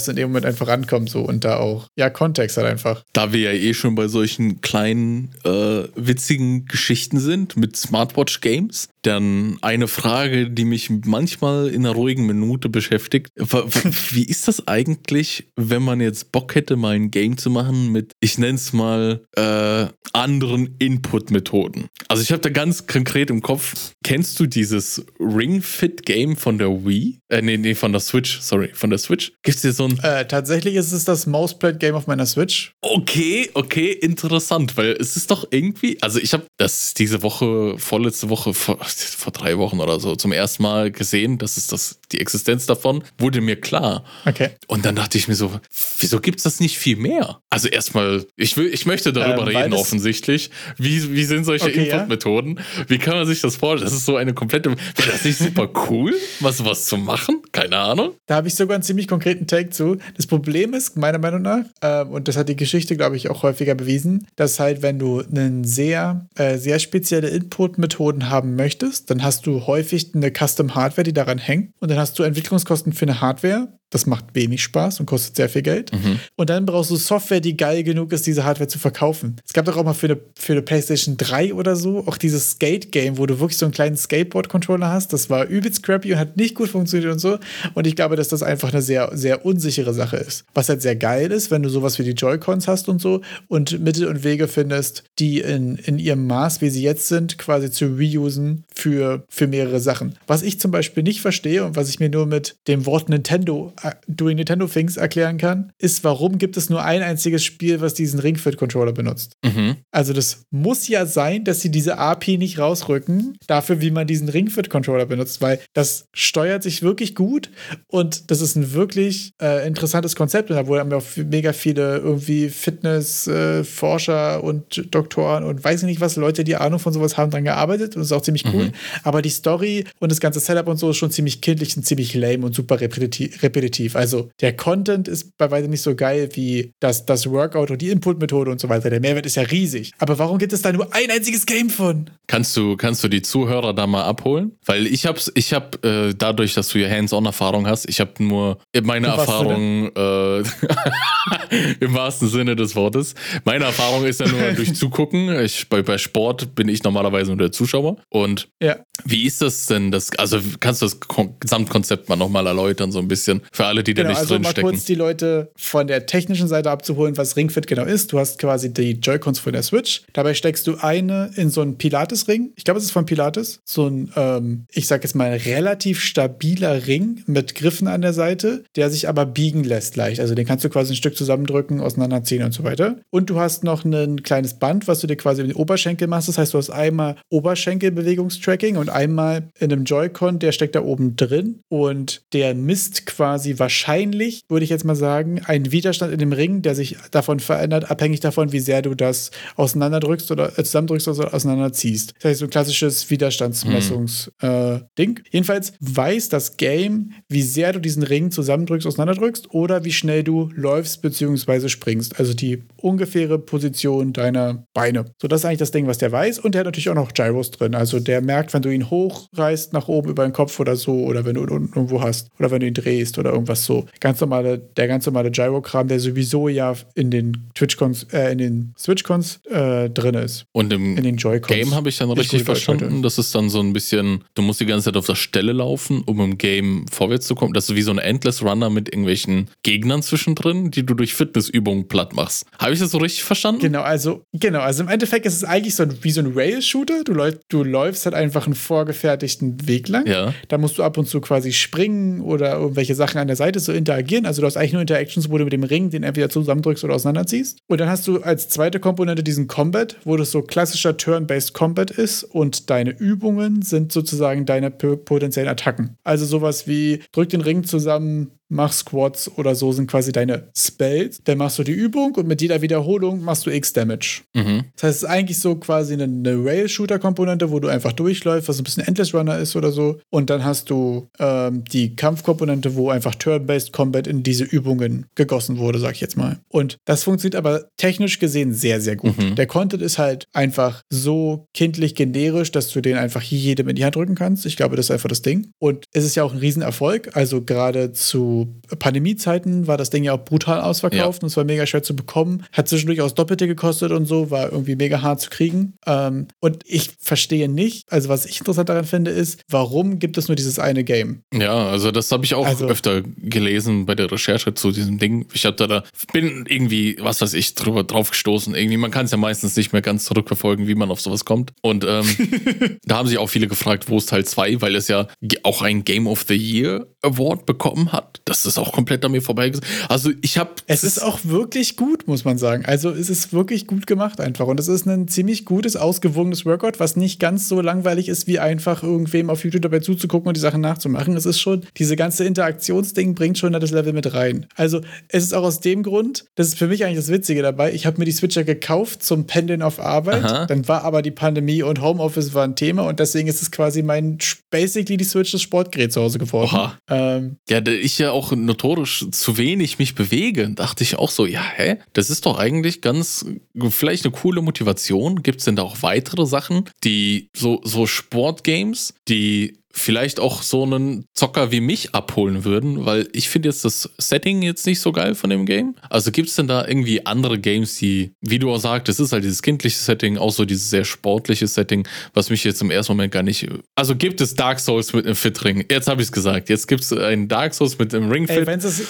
es in dem Moment einfach ankommt. So und da auch, ja, Kontext halt einfach. Da wir ja eh schon bei solchen kleinen, äh, witzigen Geschichten sind mit Smartwatch-Games, dann eine Frage, die mich manchmal in einer ruhigen Minute beschäftigt. Wie ist das eigentlich, wenn man jetzt Bock hätte, mal ein Game zu machen mit, ich nenne es mal, äh, anderen Input-Methoden? Also ich habe da ganz konkret im Kopf, kennst du dieses Ring Fit Game von der Wii? Äh, nee, nee, von der Switch, sorry, von der Switch. Gibt's dir so ein. Äh, tatsächlich ist es das Mouseplate Game auf meiner Switch. Okay, okay, interessant, weil es ist doch irgendwie, also ich habe das diese Woche, vorletzte Woche, vor, vor drei Wochen oder so zum ersten Mal gesehen, dass es das, die Existenz davon wurde mir klar. Okay. Und dann dachte ich mir so, wieso gibt's das nicht viel mehr? Also erstmal, ich will, ich möchte darüber ähm, reden offensichtlich. Wie, wie sind solche okay, Input-Methoden? Ja? Wie kann man sich das vorstellen? Das ist so eine komplette, wäre das nicht super cool, was was zu machen? Keine Ahnung. Da habe ich sogar einen ziemlich konkreten Take zu. Das Problem ist, meiner Meinung nach, äh, und das hat die Geschichte, glaube ich, auch häufiger bewiesen, dass halt, wenn du einen sehr, äh, sehr spezielle Input-Methoden haben möchtest, dann hast du häufig eine Custom-Hardware, die daran hängt. Und dann hast du Entwicklungskosten für eine Hardware, das macht wenig Spaß und kostet sehr viel Geld. Mhm. Und dann brauchst du Software, die geil genug ist, diese Hardware zu verkaufen. Es gab doch auch mal für eine, für eine PlayStation 3 oder so auch dieses Skate-Game, wo du wirklich so einen kleinen Skateboard-Controller hast. Das war übelst crappy und hat nicht gut funktioniert und so. Und ich glaube, dass das einfach eine sehr, sehr unsichere Sache ist. Was halt sehr geil ist, wenn du sowas wie die Joy-Cons hast und so und Mittel und Wege findest, die in, in ihrem Maß, wie sie jetzt sind, quasi zu reusen für, für mehrere Sachen. Was ich zum Beispiel nicht verstehe und was ich mir nur mit dem Wort Nintendo Doing Nintendo Things erklären kann, ist, warum gibt es nur ein einziges Spiel, was diesen Ringfit-Controller benutzt. Mhm. Also das muss ja sein, dass sie diese API nicht rausrücken, dafür, wie man diesen Ringfit-Controller benutzt, weil das steuert sich wirklich gut und das ist ein wirklich äh, interessantes Konzept. Und da haben wir auch mega viele irgendwie Fitness-Forscher äh, und Doktoren und weiß ich nicht was, Leute, die Ahnung von sowas haben, dran gearbeitet und das ist auch ziemlich cool. Mhm. Aber die Story und das ganze Setup und so ist schon ziemlich kindlich und ziemlich lame und super repetitiv. repetitiv. Also der Content ist bei weitem nicht so geil wie das, das Workout und die Input-Methode und so weiter. Der Mehrwert ist ja riesig. Aber warum gibt es da nur ein einziges Game von? Kannst du, kannst du die Zuhörer da mal abholen? Weil ich hab's, ich hab äh, dadurch, dass du ja Hands-on-Erfahrung hast, ich habe nur meine Erfahrung äh, im wahrsten Sinne des Wortes. Meine Erfahrung ist ja nur durch Zugucken. Ich, bei, bei Sport bin ich normalerweise nur der Zuschauer. Und ja. wie ist das denn? Das, also kannst du das Gesamtkonzept mal nochmal erläutern, so ein bisschen für alle, die genau, da nicht also drin stecken. mal kurz die Leute von der technischen Seite abzuholen, was Ringfit genau ist. Du hast quasi die Joy-Cons von der Switch. Dabei steckst du eine in so einen Pilates-Ring. Ich glaube, es ist von Pilates. So ein, ähm, ich sag jetzt mal, relativ stabiler Ring mit Griffen an der Seite, der sich aber biegen lässt leicht. Also den kannst du quasi ein Stück zusammendrücken, auseinanderziehen und so weiter. Und du hast noch ein kleines Band, was du dir quasi in den Oberschenkel machst. Das heißt, du hast einmal Oberschenkelbewegungstracking und einmal in einem Joy-Con, der steckt da oben drin und der misst quasi wahrscheinlich, würde ich jetzt mal sagen, einen Widerstand in dem Ring, der sich davon verändert, abhängig davon, wie sehr du das auseinanderdrückst oder äh, zusammendrückst oder auseinanderziehst. Das heißt, so ein klassisches Widerstandsmessungs-Ding. Hm. Äh, Jedenfalls weiß das Game, wie sehr du diesen Ring zusammendrückst, auseinanderdrückst oder wie schnell du läufst bzw. springst. Also die ungefähre Position deiner Beine. So, das ist eigentlich das Ding, was der weiß. Und der hat natürlich auch noch Gyros drin. Also der merkt, wenn du ihn hochreißt nach oben über den Kopf oder so, oder wenn du ihn unten irgendwo hast, oder wenn du ihn drehst oder irgendwas so. Ganz normale, der ganz normale Gyro-Kram, der sowieso ja in den Twitch-Cons, äh, in den Switch-Cons äh, drin ist. Und im in den Game habe ich dann richtig verstanden, dass es dann so ein bisschen, du musst die ganze Zeit auf der Stelle laufen, um im Game vorwärts zu kommen. Das ist wie so ein Endless Runner mit irgendwelchen Gegnern zwischendrin, die du durch Fitnessübungen platt machst. Habe ich das so richtig verstanden? Genau, also, genau, also im Endeffekt ist es eigentlich so wie so ein Rail-Shooter. Du, läuf, du läufst halt einfach einen vorgefertigten Weg lang. Ja. Da musst du ab und zu quasi springen oder irgendwelche Sachen an der Seite so interagieren. Also du hast eigentlich nur Interactions, wo du mit dem Ring den entweder zusammendrückst oder auseinanderziehst. Und dann hast du als zweite Komponente diesen Combat, wo das so klassischer Turn-Based Combat ist und deine Übungen sind sozusagen deine potenziellen Attacken. Also sowas wie drück den Ring zusammen, mach Squats oder so sind quasi deine Spells. Dann machst du die Übung und mit jeder Wiederholung machst du X Damage. Mhm. Das heißt, es ist eigentlich so quasi eine, eine Rail-Shooter-Komponente, wo du einfach durchläufst, was ein bisschen Endless Runner ist oder so. Und dann hast du ähm, die Kampfkomponente, wo einfach Turn-Based Combat in diese Übungen gegossen wurde, sag ich jetzt mal. Und das funktioniert aber technisch gesehen sehr, sehr gut. Mhm. Der Content ist halt einfach so kindlich generisch, dass du den einfach jedem in die Hand drücken kannst. Ich glaube, das ist einfach das Ding. Und es ist ja auch ein Riesenerfolg. Also gerade zu Pandemiezeiten war das Ding ja auch brutal ausverkauft ja. und es war mega schwer zu bekommen. Hat zwischendurch auch Doppelte gekostet und so, war irgendwie mega hart zu kriegen. Ähm, und ich verstehe nicht, also was ich interessant daran finde, ist, warum gibt es nur dieses eine Game? Ja, also das habe ich auch also, öfter gelesen bei der Recherche zu diesem Ding. Ich habe da, bin irgendwie, was weiß ich, drüber drauf gestoßen. Irgendwie, man kann es ja meistens nicht mehr ganz zurückverfolgen, wie man auf sowas kommt. Und ähm, da haben sich auch viele gefragt, wo ist Teil 2, weil es ja auch ein Game of the Year Award bekommen hat das ist auch komplett an mir vorbeigegangen. Also ich habe. Es ist auch wirklich gut, muss man sagen. Also es ist wirklich gut gemacht einfach. Und es ist ein ziemlich gutes, ausgewogenes Workout, was nicht ganz so langweilig ist, wie einfach irgendwem auf YouTube dabei zuzugucken und die Sachen nachzumachen. Es ist schon, diese ganze Interaktionsding bringt schon das Level mit rein. Also es ist auch aus dem Grund, das ist für mich eigentlich das Witzige dabei. Ich habe mir die Switcher gekauft zum Pendeln auf Arbeit. Aha. Dann war aber die Pandemie und Homeoffice war ein Thema und deswegen ist es quasi mein basically die Switch das Sportgerät zu Hause geworden. Ähm, ja, ich ja auch auch notorisch zu wenig mich bewege, dachte ich auch so, ja, hä? Das ist doch eigentlich ganz, vielleicht eine coole Motivation. Gibt es denn da auch weitere Sachen, die so, so Sportgames, die vielleicht auch so einen Zocker wie mich abholen würden, weil ich finde jetzt das Setting jetzt nicht so geil von dem Game. Also gibt es denn da irgendwie andere Games, die, wie du auch sagst, es ist halt dieses kindliche Setting, auch so dieses sehr sportliche Setting, was mich jetzt im ersten Moment gar nicht. Also gibt es Dark Souls mit einem Fit-Ring? Jetzt habe ich es gesagt. Jetzt gibt es einen Dark Souls mit einem Ring-Fit. Wenn es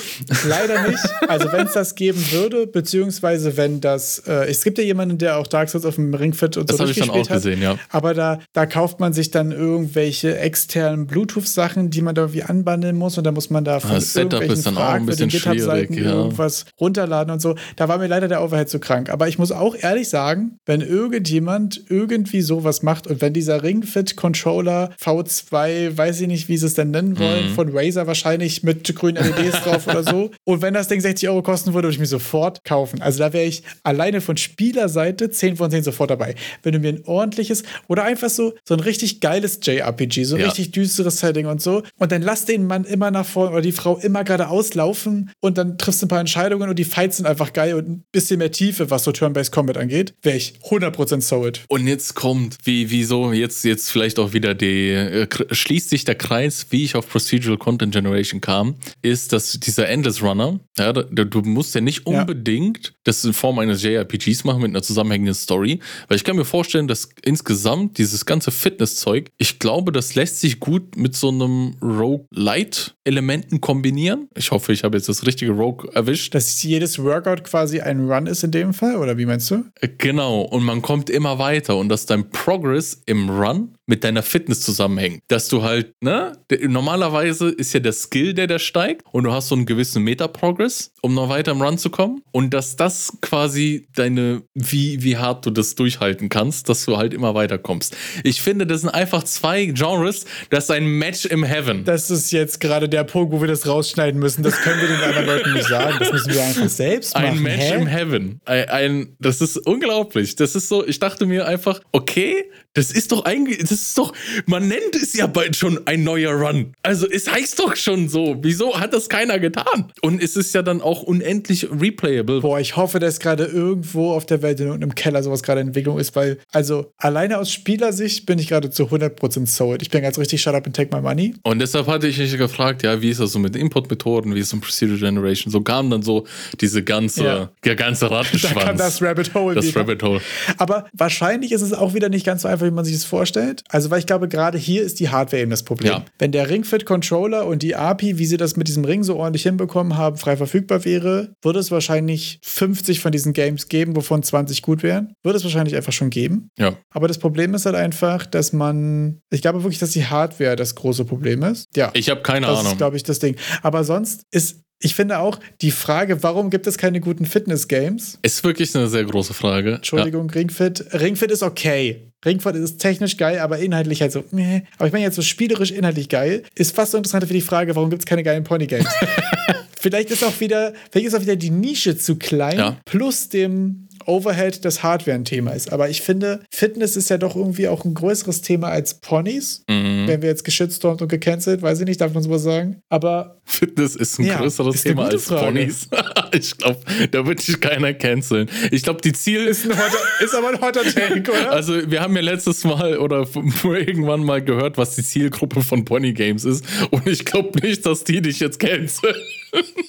leider nicht. Also wenn es das geben würde, beziehungsweise wenn das, äh, es gibt ja jemanden, der auch Dark Souls auf dem Ring-Fit und das so Das habe ich dann auch gesehen, ja. Aber da, da kauft man sich dann irgendwelche externen externen Bluetooth-Sachen, die man da irgendwie anbandeln muss und da muss man da von das Setup ist dann auch ein bisschen schwierig, ja. irgendwas runterladen und so. Da war mir leider der Overhead zu krank. Aber ich muss auch ehrlich sagen, wenn irgendjemand irgendwie sowas macht und wenn dieser Ring-Fit-Controller V2, weiß ich nicht, wie sie es denn nennen wollen, mhm. von Razer wahrscheinlich mit grünen LEDs drauf oder so. Und wenn das Ding 60 Euro kosten würde, würde ich mir sofort kaufen. Also da wäre ich alleine von Spielerseite 10 von 10 sofort dabei. Wenn du mir ein ordentliches oder einfach so, so ein richtig geiles JRPG, so ja. richtig richtig düsteres Setting und so. Und dann lass den Mann immer nach vorne oder die Frau immer geradeaus laufen und dann triffst du ein paar Entscheidungen und die Fights sind einfach geil und ein bisschen mehr Tiefe, was so Turn-Based Combat angeht, wäre ich 100% sold. Und jetzt kommt, wie, wieso, jetzt, jetzt vielleicht auch wieder die, äh, schließt sich der Kreis, wie ich auf Procedural Content Generation kam, ist, dass dieser Endless Runner, ja, du musst ja nicht unbedingt ja. das in Form eines JRPGs machen mit einer zusammenhängenden Story, weil ich kann mir vorstellen, dass insgesamt dieses ganze Fitness-Zeug, ich glaube, das lässt sich gut mit so einem Rogue-Light-Elementen kombinieren. Ich hoffe, ich habe jetzt das richtige Rogue erwischt. Dass jedes Workout quasi ein Run ist in dem Fall, oder wie meinst du? Äh, genau, und man kommt immer weiter und dass dein Progress im Run mit deiner Fitness zusammenhängt. Dass du halt, ne, normalerweise ist ja der Skill, der da steigt und du hast so einen gewissen Meta-Progress, um noch weiter im Run zu kommen. Und dass das quasi deine, wie, wie hart du das durchhalten kannst, dass du halt immer weiterkommst. Ich finde, das sind einfach zwei Genres, das ist ein Match im Heaven. Das ist jetzt gerade der Punkt, wo wir das rausschneiden müssen. Das können wir den anderen Leuten nicht sagen. Das müssen wir einfach selbst machen. Ein Match Hä? im Heaven. Ein, ein, das ist unglaublich. Das ist so, ich dachte mir einfach, okay, das ist doch eigentlich, das ist doch, man nennt es ja bald schon ein neuer Run. Also es heißt doch schon so. Wieso hat das keiner getan? Und es ist ja dann auch unendlich replayable. Boah, ich hoffe, dass gerade irgendwo auf der Welt in irgendeinem Keller sowas gerade in Entwicklung ist, weil, also alleine aus Spielersicht bin ich gerade zu 100% sold. Ich bin ganz richtig shut up and take my money. Und deshalb hatte ich mich gefragt, ja, wie ist das so mit Input-Methoden, wie ist es mit Procedural Generation? So kam dann so diese ganze, ja. der ganze Rattenschwanz. Da kam das Rabbit Hole Das wieder. Rabbit Hole. Aber wahrscheinlich ist es auch wieder nicht ganz so einfach, wie man sich das vorstellt. also weil ich glaube, gerade hier ist die Hardware eben das Problem. Ja. Wenn der Ring Fit Controller und die API, wie sie das mit diesem Ring so ordentlich hinbekommen haben, frei verfügbar wäre, würde es wahrscheinlich 50 von diesen Games geben, wovon 20 gut wären. Würde es wahrscheinlich einfach schon geben. Ja. Aber das Problem ist halt einfach, dass man, ich glaube wirklich, dass die Hardware das große Problem ist. Ja. Ich habe keine das Ahnung. ist, glaube ich, das Ding. Aber sonst ist, ich finde auch die Frage, warum gibt es keine guten Fitness-Games? ist wirklich eine sehr große Frage. Entschuldigung, Ringfit. Ringfit ist okay. Ringfit ist technisch geil, aber inhaltlich halt so, meh. Aber ich meine jetzt so spielerisch inhaltlich geil. Ist fast so interessant für die Frage, warum gibt es keine geilen Pony-Games? vielleicht ist auch wieder, vielleicht ist auch wieder die Nische zu klein, Ja. plus dem Overhead das Hardware ein Thema ist. Aber ich finde, Fitness ist ja doch irgendwie auch ein größeres Thema als Ponys. Ja. Mhm. Wenn wir jetzt geschitstormt und gecancelt, weiß ich nicht, darf man sowas sagen. Aber Fitness ist ein Ja, größeres ist Thema als Frage. Ponys. ich glaube, da wird sich keiner canceln. Ich glaube, die Ziel ist, ein hotter, ist aber ein hotter Take, oder? Also, wir haben ja letztes Mal oder irgendwann mal gehört, was die Zielgruppe von Pony Games ist. Und ich glaube nicht, dass die dich jetzt canceln.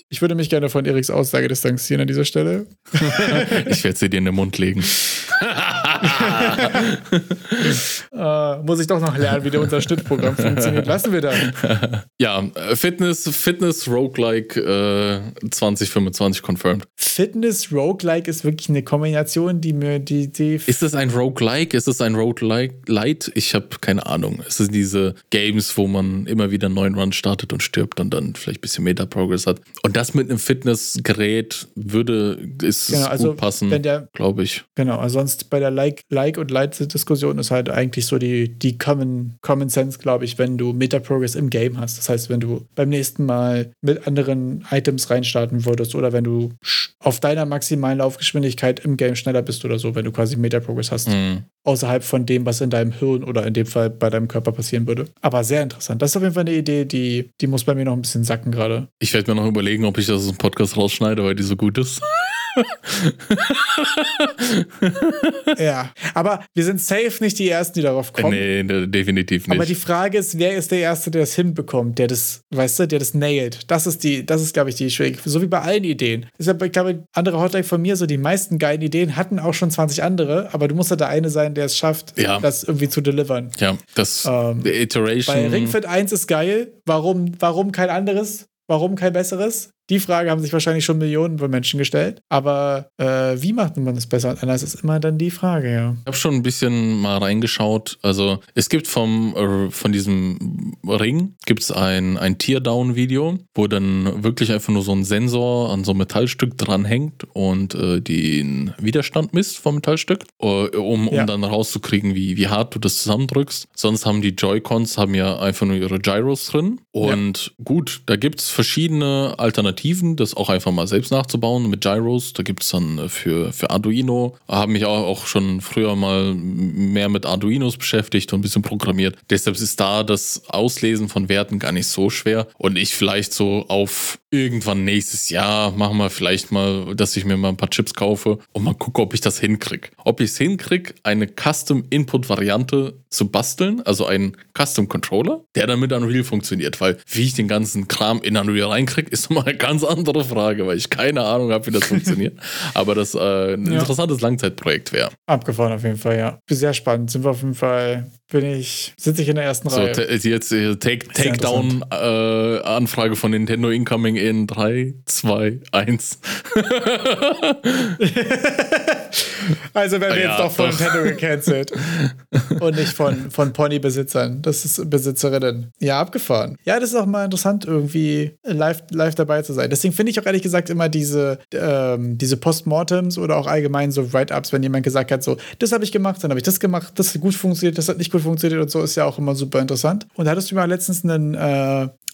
Ich würde mich gerne von Eriks Aussage distanzieren an dieser Stelle. Ich werde sie dir in den Mund legen. Äh, muss ich doch noch lernen, wie der unser Schnittprogramm funktioniert. Lassen wir dann. Ja, äh, Fitness, Fitness Roguelike äh, 2025 confirmed. Fitness Roguelike ist wirklich eine Kombination, die mir die, die Ist es ein Roguelike? Ist es ein Roguelike Light? Ich habe keine Ahnung. Es sind diese Games, wo man immer wieder einen neuen Run startet und stirbt und dann vielleicht ein bisschen Meta-Progress hat. Und das mit einem Fitnessgerät würde ist Genau, gut also passen, glaube ich. Genau, also sonst bei der Like, like und Light-Diskussion ist halt eigentlich so die, die Common, Common Sense, glaube ich, wenn du Meta-Progress im Game hast. Das heißt, wenn du beim nächsten Mal mit anderen Items reinstarten würdest oder wenn du auf deiner maximalen Laufgeschwindigkeit im Game schneller bist oder so, wenn du quasi Meta-Progress hast. Hm. Außerhalb von dem, was in deinem Hirn oder in dem Fall bei deinem Körper passieren würde. Aber sehr interessant. Das ist auf jeden Fall eine Idee, die, die muss bei mir noch ein bisschen sacken gerade. Ich werde mir noch überlegen, ob ich das aus dem Podcast rausschneide, weil die so gut ist. ja. Aber wir sind safe nicht die Ersten, die darauf kommen. nee, ne, definitiv nicht. Aber die Frage ist, wer ist der Erste, der das hinbekommt, der das, weißt du, der das nailt? Das ist die, das ist, glaube ich, die Schwierigkeit. So wie bei allen Ideen. Deshalb, ich glaube, andere Hotline von mir, so die meisten geilen Ideen hatten auch schon 20 andere, aber du musst halt der eine sein, der es schafft, Ja. das irgendwie zu delivern. ja, das Ähm, die Iteration. Bei Ringfit 1 ist geil. Warum, warum kein anderes? Warum kein besseres? Die Frage haben sich wahrscheinlich schon Millionen von Menschen gestellt. Aber äh, wie macht man das besser und anders, ist immer dann die Frage, ja. Ich habe schon ein bisschen mal reingeschaut. Also es gibt vom äh, von diesem Ring gibt's ein ein Teardown-Video, wo dann wirklich einfach nur so ein Sensor an so einem Metallstück dranhängt und äh, den Widerstand misst vom Metallstück, äh, um, um Ja. dann rauszukriegen, wie wie hart du das zusammendrückst. Sonst haben die Joy-Cons haben ja einfach nur ihre Gyros drin und gut, da gibt's verschiedene Alternativen, das auch einfach mal selbst nachzubauen mit Gyros. Da gibt's dann äh, für für Arduino haben mich auch, auch schon früher mal mehr mit Arduinos beschäftigt und ein bisschen programmiert. Deshalb ist da das Auslesen von Werten gar nicht so schwer. Und ich vielleicht so auf irgendwann nächstes Jahr machen wir vielleicht mal, dass ich mir mal ein paar Chips kaufe und mal gucke, ob ich das hinkriege. Ob ich es hinkriege, eine Custom-Input-Variante zu basteln, also einen Custom-Controller, der dann mit Unreal funktioniert. Weil wie ich den ganzen Kram in Unreal reinkriege, ist nochmal eine ganz andere Frage, weil ich keine Ahnung habe, wie das funktioniert. Aber das äh, ein Ja. interessantes Langzeitprojekt wäre. Abgefahren auf jeden Fall, ja. Sehr spannend. Sind wir auf jeden Fall, bin ich, sitze ich in der ersten So, Reihe. jetzt äh, Takedown-Anfrage von Nintendo incoming in 3, 2, 1. Also werden wir Ja, jetzt doch von doch. Nintendo gecancelt. Und nicht von, von Pony-Besitzern. Das ist Besitzerinnen. Ja, abgefahren. Ja, das ist auch mal interessant, irgendwie live, live dabei zu sein. Deswegen finde ich auch ehrlich gesagt immer diese, ähm, diese Postmortems oder auch allgemein so Write-Ups, wenn jemand gesagt hat, so, das habe ich gemacht, dann habe ich das gemacht, das hat gut funktioniert, das hat nicht gut funktioniert und so, ist ja auch immer super interessant. Und da hattest du mir letztens einen, äh,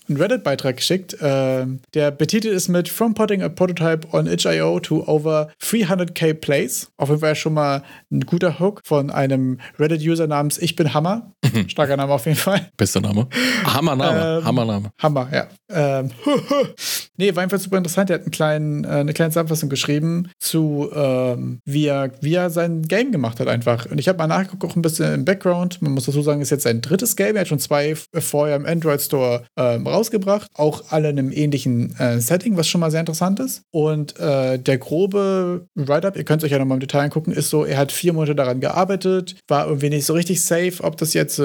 einen Reddit-Beitrag geschickt, ähm, der betitelt ist mit From Potting a Prototype on itch.io to over 300k Plays. Auf jeden Fall schon mal ein guter Hook von einem Reddit-User namens Ich bin Hammer. Starker Name auf jeden Fall. Bester Name. Hammername. Ähm, Hammername. Hammer, ja. Ähm, Nee, war einfach super interessant. Er hat einen kleinen, äh, eine kleine Zusammenfassung geschrieben zu, ähm, wie, er, wie er sein Game gemacht hat einfach. Und ich habe mal nachgeguckt, auch ein bisschen im Background. Man muss dazu sagen, ist jetzt sein drittes Game. Er hat schon zwei vorher im Android Store ähm, rausgebracht. Auch alle in einem ähnlichen äh, Setting, was schon mal sehr interessant ist. Und äh, der grobe Write-Up, ihr könnt es euch ja nochmal im Detail angucken, ist so, er hat vier Monate daran gearbeitet, war irgendwie nicht so richtig safe, ob das jetzt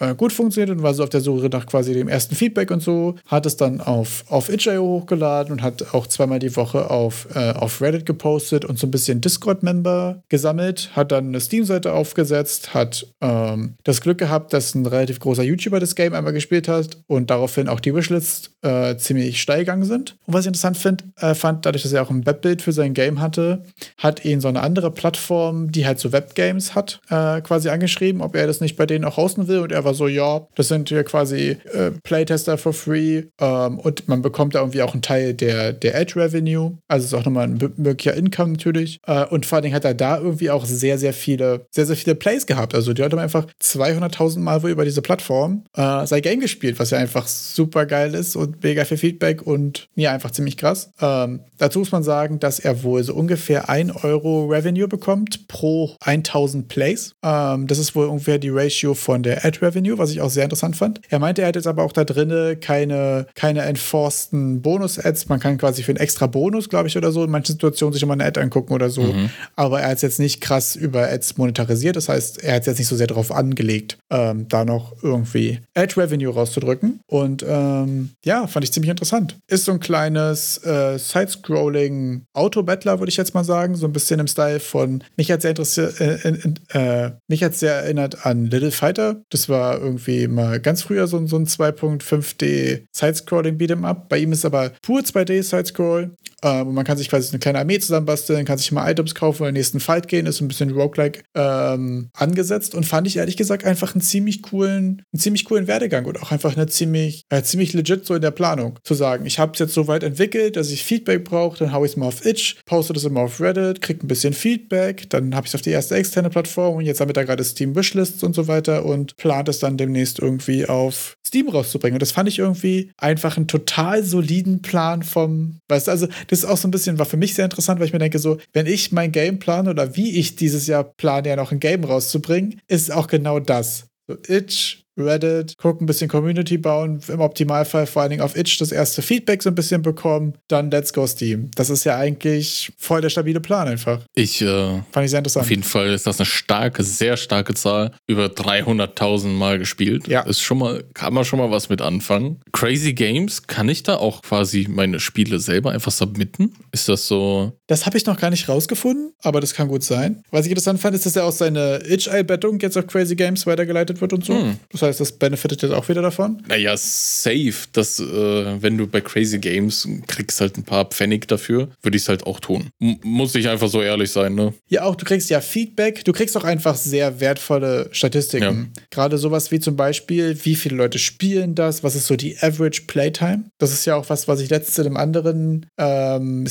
äh, gut funktioniert und war so auf der Suche nach quasi dem ersten Feedback und so. Hat es dann auf, auf itch.io hochgeladen und hat auch zweimal die Woche auf, äh, auf Reddit gepostet und so ein bisschen Discord-Member gesammelt. Hat dann eine Steam-Seite aufgesetzt, hat ähm, das Glück gehabt, dass ein relativ großer YouTuber das Game einmal gespielt hat und daraufhin auch die Wishlist äh, ziemlich steil gegangen sind. Und was ich interessant find, äh, fand, dadurch, dass er auch ein Webbild für sein Game hatte, hat ihn so eine andere Plattform, die halt so Webgames hat, äh, quasi angeschrieben, ob er das nicht bei denen auch hosten will und er war war so, ja, das sind hier quasi äh, Playtester for free ähm, und man bekommt da irgendwie auch einen Teil der, der Ad-Revenue. Also ist auch nochmal ein möglicher Income natürlich. Äh, und vor allen Dingen hat er da irgendwie auch sehr, sehr viele, sehr, sehr viele Plays gehabt. Also die Leute haben einfach 200.000 Mal wohl über diese Plattform äh, sein Game gespielt, was ja einfach super geil ist und mega viel Feedback und ja, einfach ziemlich krass. Ähm, dazu muss man sagen, dass er wohl so ungefähr 1 Euro Revenue bekommt pro 1000 Plays. Ähm, das ist wohl ungefähr die Ratio von der Ad-Revenue Revenue, was ich auch sehr interessant fand. Er meinte, er hat jetzt aber auch da drinne keine, keine enforceden Bonus-Ads. Man kann quasi für einen extra Bonus, glaube ich, oder so in manchen Situationen sich immer eine Ad angucken oder so. Mhm. Aber er hat es jetzt nicht krass über Ads monetarisiert. Das heißt, er hat es jetzt nicht so sehr darauf angelegt, ähm, da noch irgendwie Ad-Revenue rauszudrücken. Und ähm, ja, fand ich ziemlich interessant. Ist so ein kleines äh, Side-Scrolling Auto-Battler, würde ich jetzt mal sagen. So ein bisschen im Style von, mich hat sehr interessiert, äh, äh, mich hat sehr erinnert an Little Fighter. Das war irgendwie mal ganz früher so, so ein 2.5D Sidescrolling Beat'em Up. Bei ihm ist aber pur 2D Sidescroll. Ähm, und man kann sich quasi eine kleine Armee zusammenbasteln, kann sich mal Items kaufen und in den nächsten Fight gehen, ist ein bisschen roguelike ähm, angesetzt und fand ich ehrlich gesagt einfach einen ziemlich coolen, einen ziemlich coolen Werdegang und auch einfach eine ziemlich, äh, ziemlich legit so in der Planung zu sagen, ich habe es jetzt so weit entwickelt, dass ich Feedback brauche, dann haue ich es mal auf Itch, poste das immer auf Reddit, kriege ein bisschen Feedback, dann habe ich es auf die erste externe Plattform und jetzt haben wir da gerade Steam Wishlists und so weiter und plant es dann demnächst irgendwie auf Steam rauszubringen. Und das fand ich irgendwie einfach einen total soliden Plan vom, weißt du, also das ist auch so ein bisschen, war für mich sehr interessant, weil ich mir denke, so, wenn ich mein Game plane oder wie ich dieses Jahr plane, ja noch ein Game rauszubringen, ist auch genau das. So, Itch, Reddit, gucken, ein bisschen Community bauen, im Optimalfall vor allen Dingen auf Itch das erste Feedback so ein bisschen bekommen, dann Let's Go Steam. Das ist ja eigentlich voll der stabile Plan einfach. Ich äh, fand ich sehr interessant. Auf jeden Fall ist das eine starke, sehr starke Zahl. Über 300.000 Mal gespielt. Ja. Ist schon mal, kann man schon mal was mit anfangen. Crazy Games, kann ich da auch quasi meine Spiele selber einfach submitten? Ist das so? Das habe ich noch gar nicht rausgefunden, aber das kann gut sein. Was ich interessant fand, ist, dass er aus seiner Itch-Einbettung jetzt auf Crazy Games weitergeleitet wird und so. Hm. Das heißt, das benefitet jetzt auch wieder davon? Naja, safe. dass äh, wenn du bei Crazy Games kriegst halt ein paar Pfennig dafür, würde ich es halt auch tun. M muss ich einfach so ehrlich sein, ne? Ja, auch du kriegst ja Feedback, du kriegst auch einfach sehr wertvolle Statistiken. Ja. Gerade sowas wie zum Beispiel, wie viele Leute spielen das, was ist so die Average Playtime? Das ist ja auch was, was ich letztens in einem anderen ähm,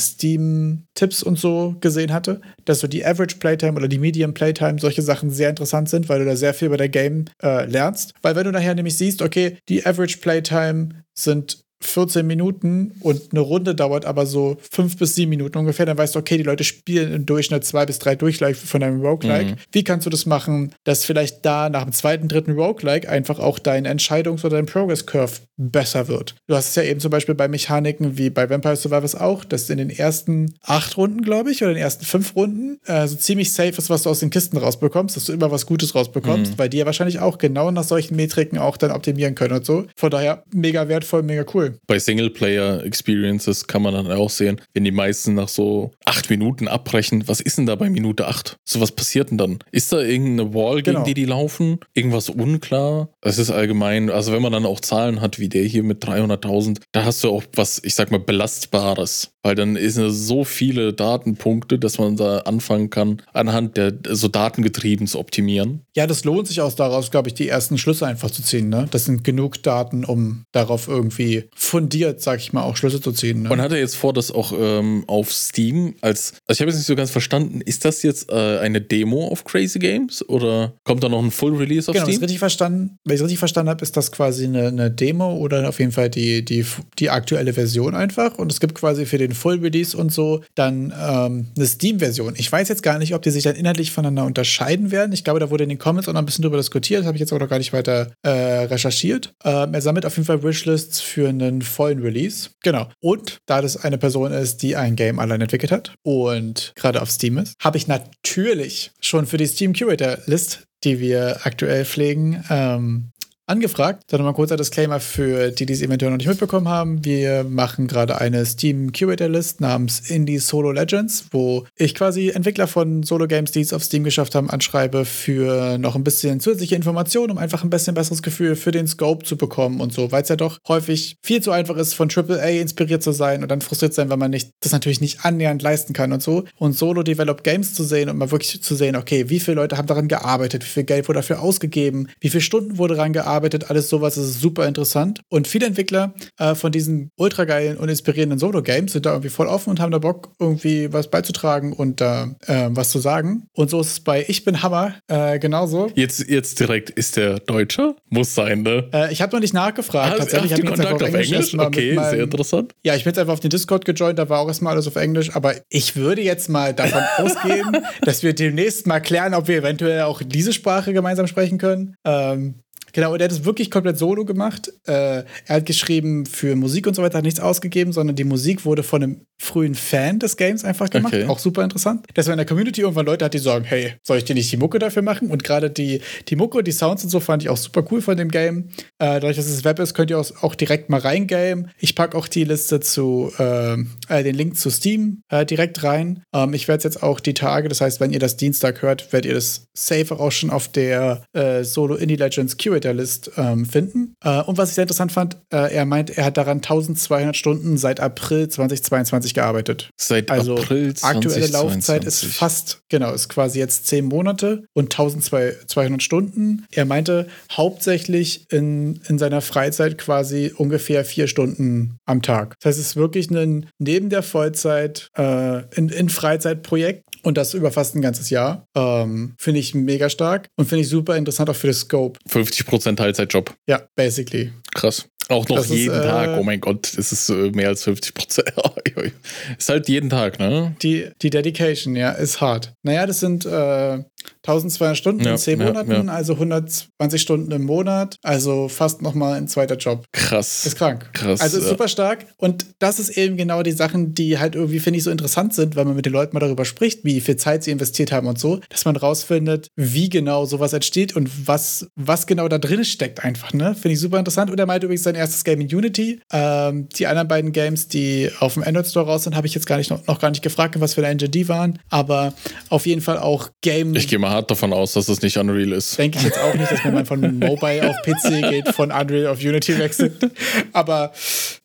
Steam-Tipps und so gesehen hatte, dass so die Average Playtime oder die Medium Playtime solche Sachen sehr interessant sind, weil du da sehr viel über der Game äh, lernst. Weil wenn du nachher nämlich siehst, okay, die Average Playtime sind 14 Minuten und eine Runde dauert aber so 5 bis 7 Minuten ungefähr, dann weißt du, okay, die Leute spielen im Durchschnitt zwei bis drei Durchläufe von einem Roguelike. Mhm. Wie kannst du das machen, dass vielleicht da nach dem zweiten, dritten Roguelike einfach auch dein Entscheidungs- oder dein Progress-Curve besser wird? Du hast es ja eben zum Beispiel bei Mechaniken wie bei Vampire Survivors auch, dass in den ersten acht Runden, glaube ich, oder in den ersten fünf Runden äh, so ziemlich safe ist, was du aus den Kisten rausbekommst, dass du immer was Gutes rausbekommst, mhm. weil die ja wahrscheinlich auch genau nach solchen Metriken auch dann optimieren können und so. Von daher mega wertvoll, mega cool. Bei Singleplayer-Experiences kann man dann auch sehen, wenn die meisten nach so acht Minuten abbrechen, was ist denn da bei Minute acht? So was passiert denn dann? Ist da irgendeine Wall, gegen genau. die die laufen? Irgendwas unklar? Es ist allgemein, also wenn man dann auch Zahlen hat, wie der hier mit 300.000, da hast du auch was, ich sag mal, Belastbares. Weil dann ist so viele Datenpunkte, dass man da anfangen kann, anhand der so datengetrieben zu optimieren. Ja, das lohnt sich aus daraus, glaube ich, die ersten Schlüsse einfach zu ziehen. Ne? Das sind genug Daten, um darauf irgendwie fundiert, sag ich mal, auch Schlüsse zu ziehen. Ne? Und hat er jetzt vor, das auch ähm, auf Steam als, also ich habe jetzt nicht so ganz verstanden, ist das jetzt äh, eine Demo auf Crazy Games oder kommt da noch ein Full Release auf genau, Steam? Genau, richtig verstanden. Wenn ich es richtig verstanden habe, ist das quasi eine, eine Demo oder auf jeden Fall die, die, die aktuelle Version einfach. Und es gibt quasi für den Full Release und so dann ähm, eine Steam-Version. Ich weiß jetzt gar nicht, ob die sich dann inhaltlich voneinander unterscheiden werden. Ich glaube, da wurde in den Comments auch noch ein bisschen drüber diskutiert. Habe ich jetzt auch noch gar nicht weiter äh, recherchiert. Ähm, er sammelt auf jeden Fall Wishlists für einen vollen Release. Genau. Und da das eine Person ist, die ein Game allein entwickelt hat und gerade auf Steam ist, habe ich natürlich schon für die Steam Curator List die wir aktuell pflegen, ähm, angefragt. Dann nochmal kurzer Disclaimer für die, die es eventuell noch nicht mitbekommen haben. Wir machen gerade eine Steam Curator List namens Indie Solo Legends, wo ich quasi Entwickler von Solo Games, die es auf Steam geschafft haben, anschreibe für noch ein bisschen zusätzliche Informationen, um einfach ein bisschen besseres Gefühl für den Scope zu bekommen und so, weil es ja doch häufig viel zu einfach ist, von AAA inspiriert zu sein und dann frustriert sein, weil man nicht, das natürlich nicht annähernd leisten kann und so. Und Solo Developed Games zu sehen und mal wirklich zu sehen, okay, wie viele Leute haben daran gearbeitet, wie viel Geld wurde dafür ausgegeben, wie viele Stunden wurde daran gearbeitet, alles sowas ist super interessant. Und viele Entwickler äh, von diesen ultra geilen und inspirierenden Solo-Games sind da irgendwie voll offen und haben da Bock, irgendwie was beizutragen und da äh, was zu sagen. Und so ist es bei Ich bin Hammer äh, genauso. Jetzt, jetzt direkt, ist der Deutscher? Muss sein, ne? Äh, ich habe noch nicht nachgefragt. Ah, tatsächlich. Ich habe Kontakt auf Englisch. Englisch? Okay, meinem, sehr interessant. Ja, ich bin jetzt einfach auf den Discord gejoint, da war auch erstmal alles auf Englisch. Aber ich würde jetzt mal davon ausgehen, dass wir demnächst mal klären, ob wir eventuell auch diese Sprache gemeinsam sprechen können. Ähm, Genau, und er hat es wirklich komplett solo gemacht. Äh, er hat geschrieben für Musik und so weiter, hat nichts ausgegeben, sondern die Musik wurde von einem frühen Fan des Games einfach gemacht. Okay. Auch super interessant. Dass man in der Community irgendwann Leute hat, die sagen, hey, soll ich dir nicht die Mucke dafür machen? Und gerade die, die Mucke, die Sounds und so fand ich auch super cool von dem Game. Äh, dadurch, dass es Web ist, könnt ihr auch direkt mal reingame. Ich packe auch die Liste zu, äh, äh, den Link zu Steam äh, direkt rein. Ähm, ich werde es jetzt auch die Tage, das heißt, wenn ihr das Dienstag hört, werdet ihr das safe auch schon auf der äh, Solo Indie Legends Curator List ähm, finden. Äh, und was ich sehr interessant fand, er meint, er hat daran 1200 Stunden seit April 2022 gearbeitet. Seit also April 2022. aktuelle Laufzeit ist fast, genau, ist quasi jetzt 10 Monate und 1200 Stunden. Er meinte hauptsächlich in, in seiner Freizeit quasi ungefähr vier Stunden am Tag. Das heißt, es ist wirklich ein neben der Vollzeit äh, in, in Freizeitprojekt und das über fast ein ganzes Jahr. Ähm, finde ich mega stark und finde ich super interessant auch für das Scope. 50% Teilzeitjob. Ja, basically. Krass. Auch noch Das ist, jeden äh, Tag. Oh mein Gott, das ist äh, mehr als 50 Prozent. ist halt jeden Tag, ne? Die, die Dedication, ja, ist hart. Naja, das sind äh, 1200 Stunden Ja, in 10 ja, Monaten, ja. also 120 Stunden im Monat, also fast nochmal ein zweiter Job. Krass. Ist krank. Krass, Also ist super stark. Und das ist eben genau die Sachen, die halt irgendwie, finde ich, so interessant sind, weil man mit den Leuten mal darüber spricht, wie viel Zeit sie investiert haben und so, dass man rausfindet, wie genau sowas entsteht und was, was genau da drin steckt einfach, ne? Finde ich super interessant. Und er meinte übrigens sein erstes Game in Unity. Ähm, die anderen beiden Games, die auf dem Android Store raus sind, habe ich jetzt gar nicht, noch, noch gar nicht gefragt, was für eine Engine die waren. Aber auf jeden Fall auch Game. Ich gehe mal hart davon aus, dass das nicht Unreal ist. Denke ich jetzt auch nicht, dass wenn man von Mobile auf PC geht, von Unreal auf Unity wechselt. Aber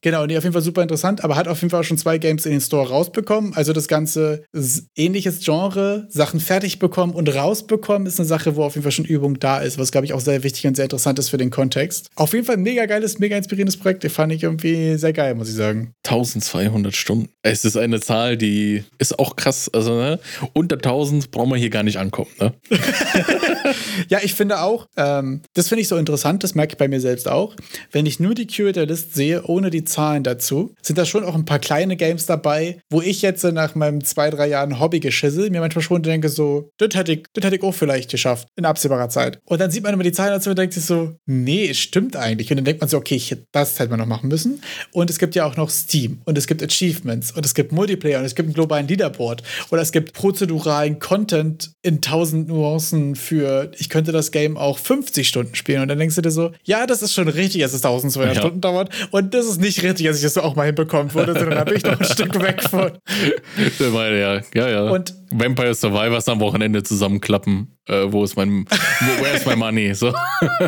genau, nee, auf jeden Fall super interessant. Aber hat auf jeden Fall auch schon zwei Games in den Store rausbekommen. Also das ganze ähnliches Genre, Sachen fertig bekommen und rausbekommen, ist eine Sache, wo auf jeden Fall schon Übung da ist, was glaube ich auch sehr wichtig und sehr interessant ist für den Kontext. Auf jeden Fall ein mega geiles, mega inspirierendes Projekt. Den fand ich irgendwie sehr geil, muss ich sagen. 1200 Stunden. Es ist eine Zahl, die ist auch krass. Also, ne? Unter 1000 brauchen wir hier gar nicht ankommen, ne? Ja, ich finde auch, ähm, das finde ich so interessant, das merke ich bei mir selbst auch. Wenn ich nur die Curator-List sehe, ohne die Zahlen dazu, sind da schon auch ein paar kleine Games dabei, wo ich jetzt nach meinem zwei, drei Jahren Hobbygeschissel mir manchmal schon denke, so, das hätte ich, das ich auch vielleicht geschafft, in absehbarer Zeit. Und dann sieht man immer die Zahlen dazu und denkt sich so, nee, es stimmt eigentlich. Und dann denkt man so, okay, ich, das hätte man noch machen müssen. Und es gibt ja auch noch Steam und es gibt Achievements und es gibt Multiplayer und es gibt einen globalen Leaderboard oder es gibt prozeduralen Content in tausend Nuancen für, ich könnte das Game auch 50 Stunden spielen. Und dann denkst du dir so, ja, das ist schon richtig, dass es 1200 Ja. Stunden dauert. Und das ist nicht richtig, dass ich das auch mal hinbekommen würde, sondern da bin ich noch ein Stück weg von. Ich meine, ja, ja, ja. Und Vampire Survivors am Wochenende zusammenklappen. Äh, wo ist mein, wo, where is my money? So.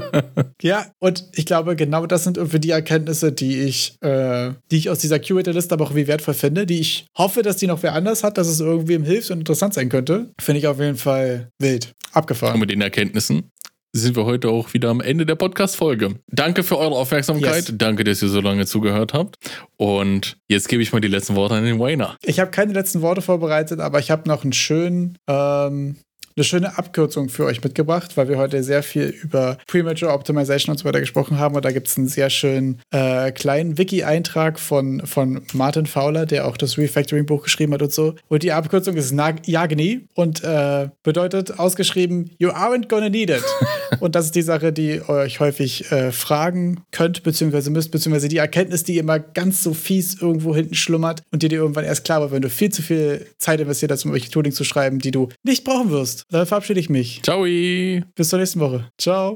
ja, und ich glaube, genau das sind irgendwie die Erkenntnisse, die ich, äh, die ich aus dieser Curator-Liste aber auch wie wertvoll finde, die ich hoffe, dass die noch wer anders hat, dass es irgendwem hilft und interessant sein könnte. Finde ich auf jeden Fall wild. Abgefahren. Und mit den Erkenntnissen sind wir heute auch wieder am Ende der Podcast-Folge. Danke für eure Aufmerksamkeit. Yes. Danke, dass ihr so lange zugehört habt. Und jetzt gebe ich mal die letzten Worte an den Wayner. Ich habe keine letzten Worte vorbereitet, aber ich habe noch einen schönen ähm, eine schöne Abkürzung für euch mitgebracht, weil wir heute sehr viel über Premature Optimization und so weiter gesprochen haben. Und da gibt es einen sehr schönen äh, kleinen Wiki-Eintrag von, von Martin Fowler, der auch das Refactoring-Buch geschrieben hat und so. Und die Abkürzung ist Yagni und äh, bedeutet ausgeschrieben, You aren't gonna need it. und das ist die Sache, die euch häufig äh, fragen könnt, beziehungsweise müsst, beziehungsweise die Erkenntnis, die immer ganz so fies irgendwo hinten schlummert und die dir irgendwann erst klar wird, wenn du viel zu viel Zeit investiert hast, um welche Tooling zu schreiben, die du nicht brauchen wirst. Dann verabschiede ich mich. Ciao. Bis zur nächsten Woche. Ciao.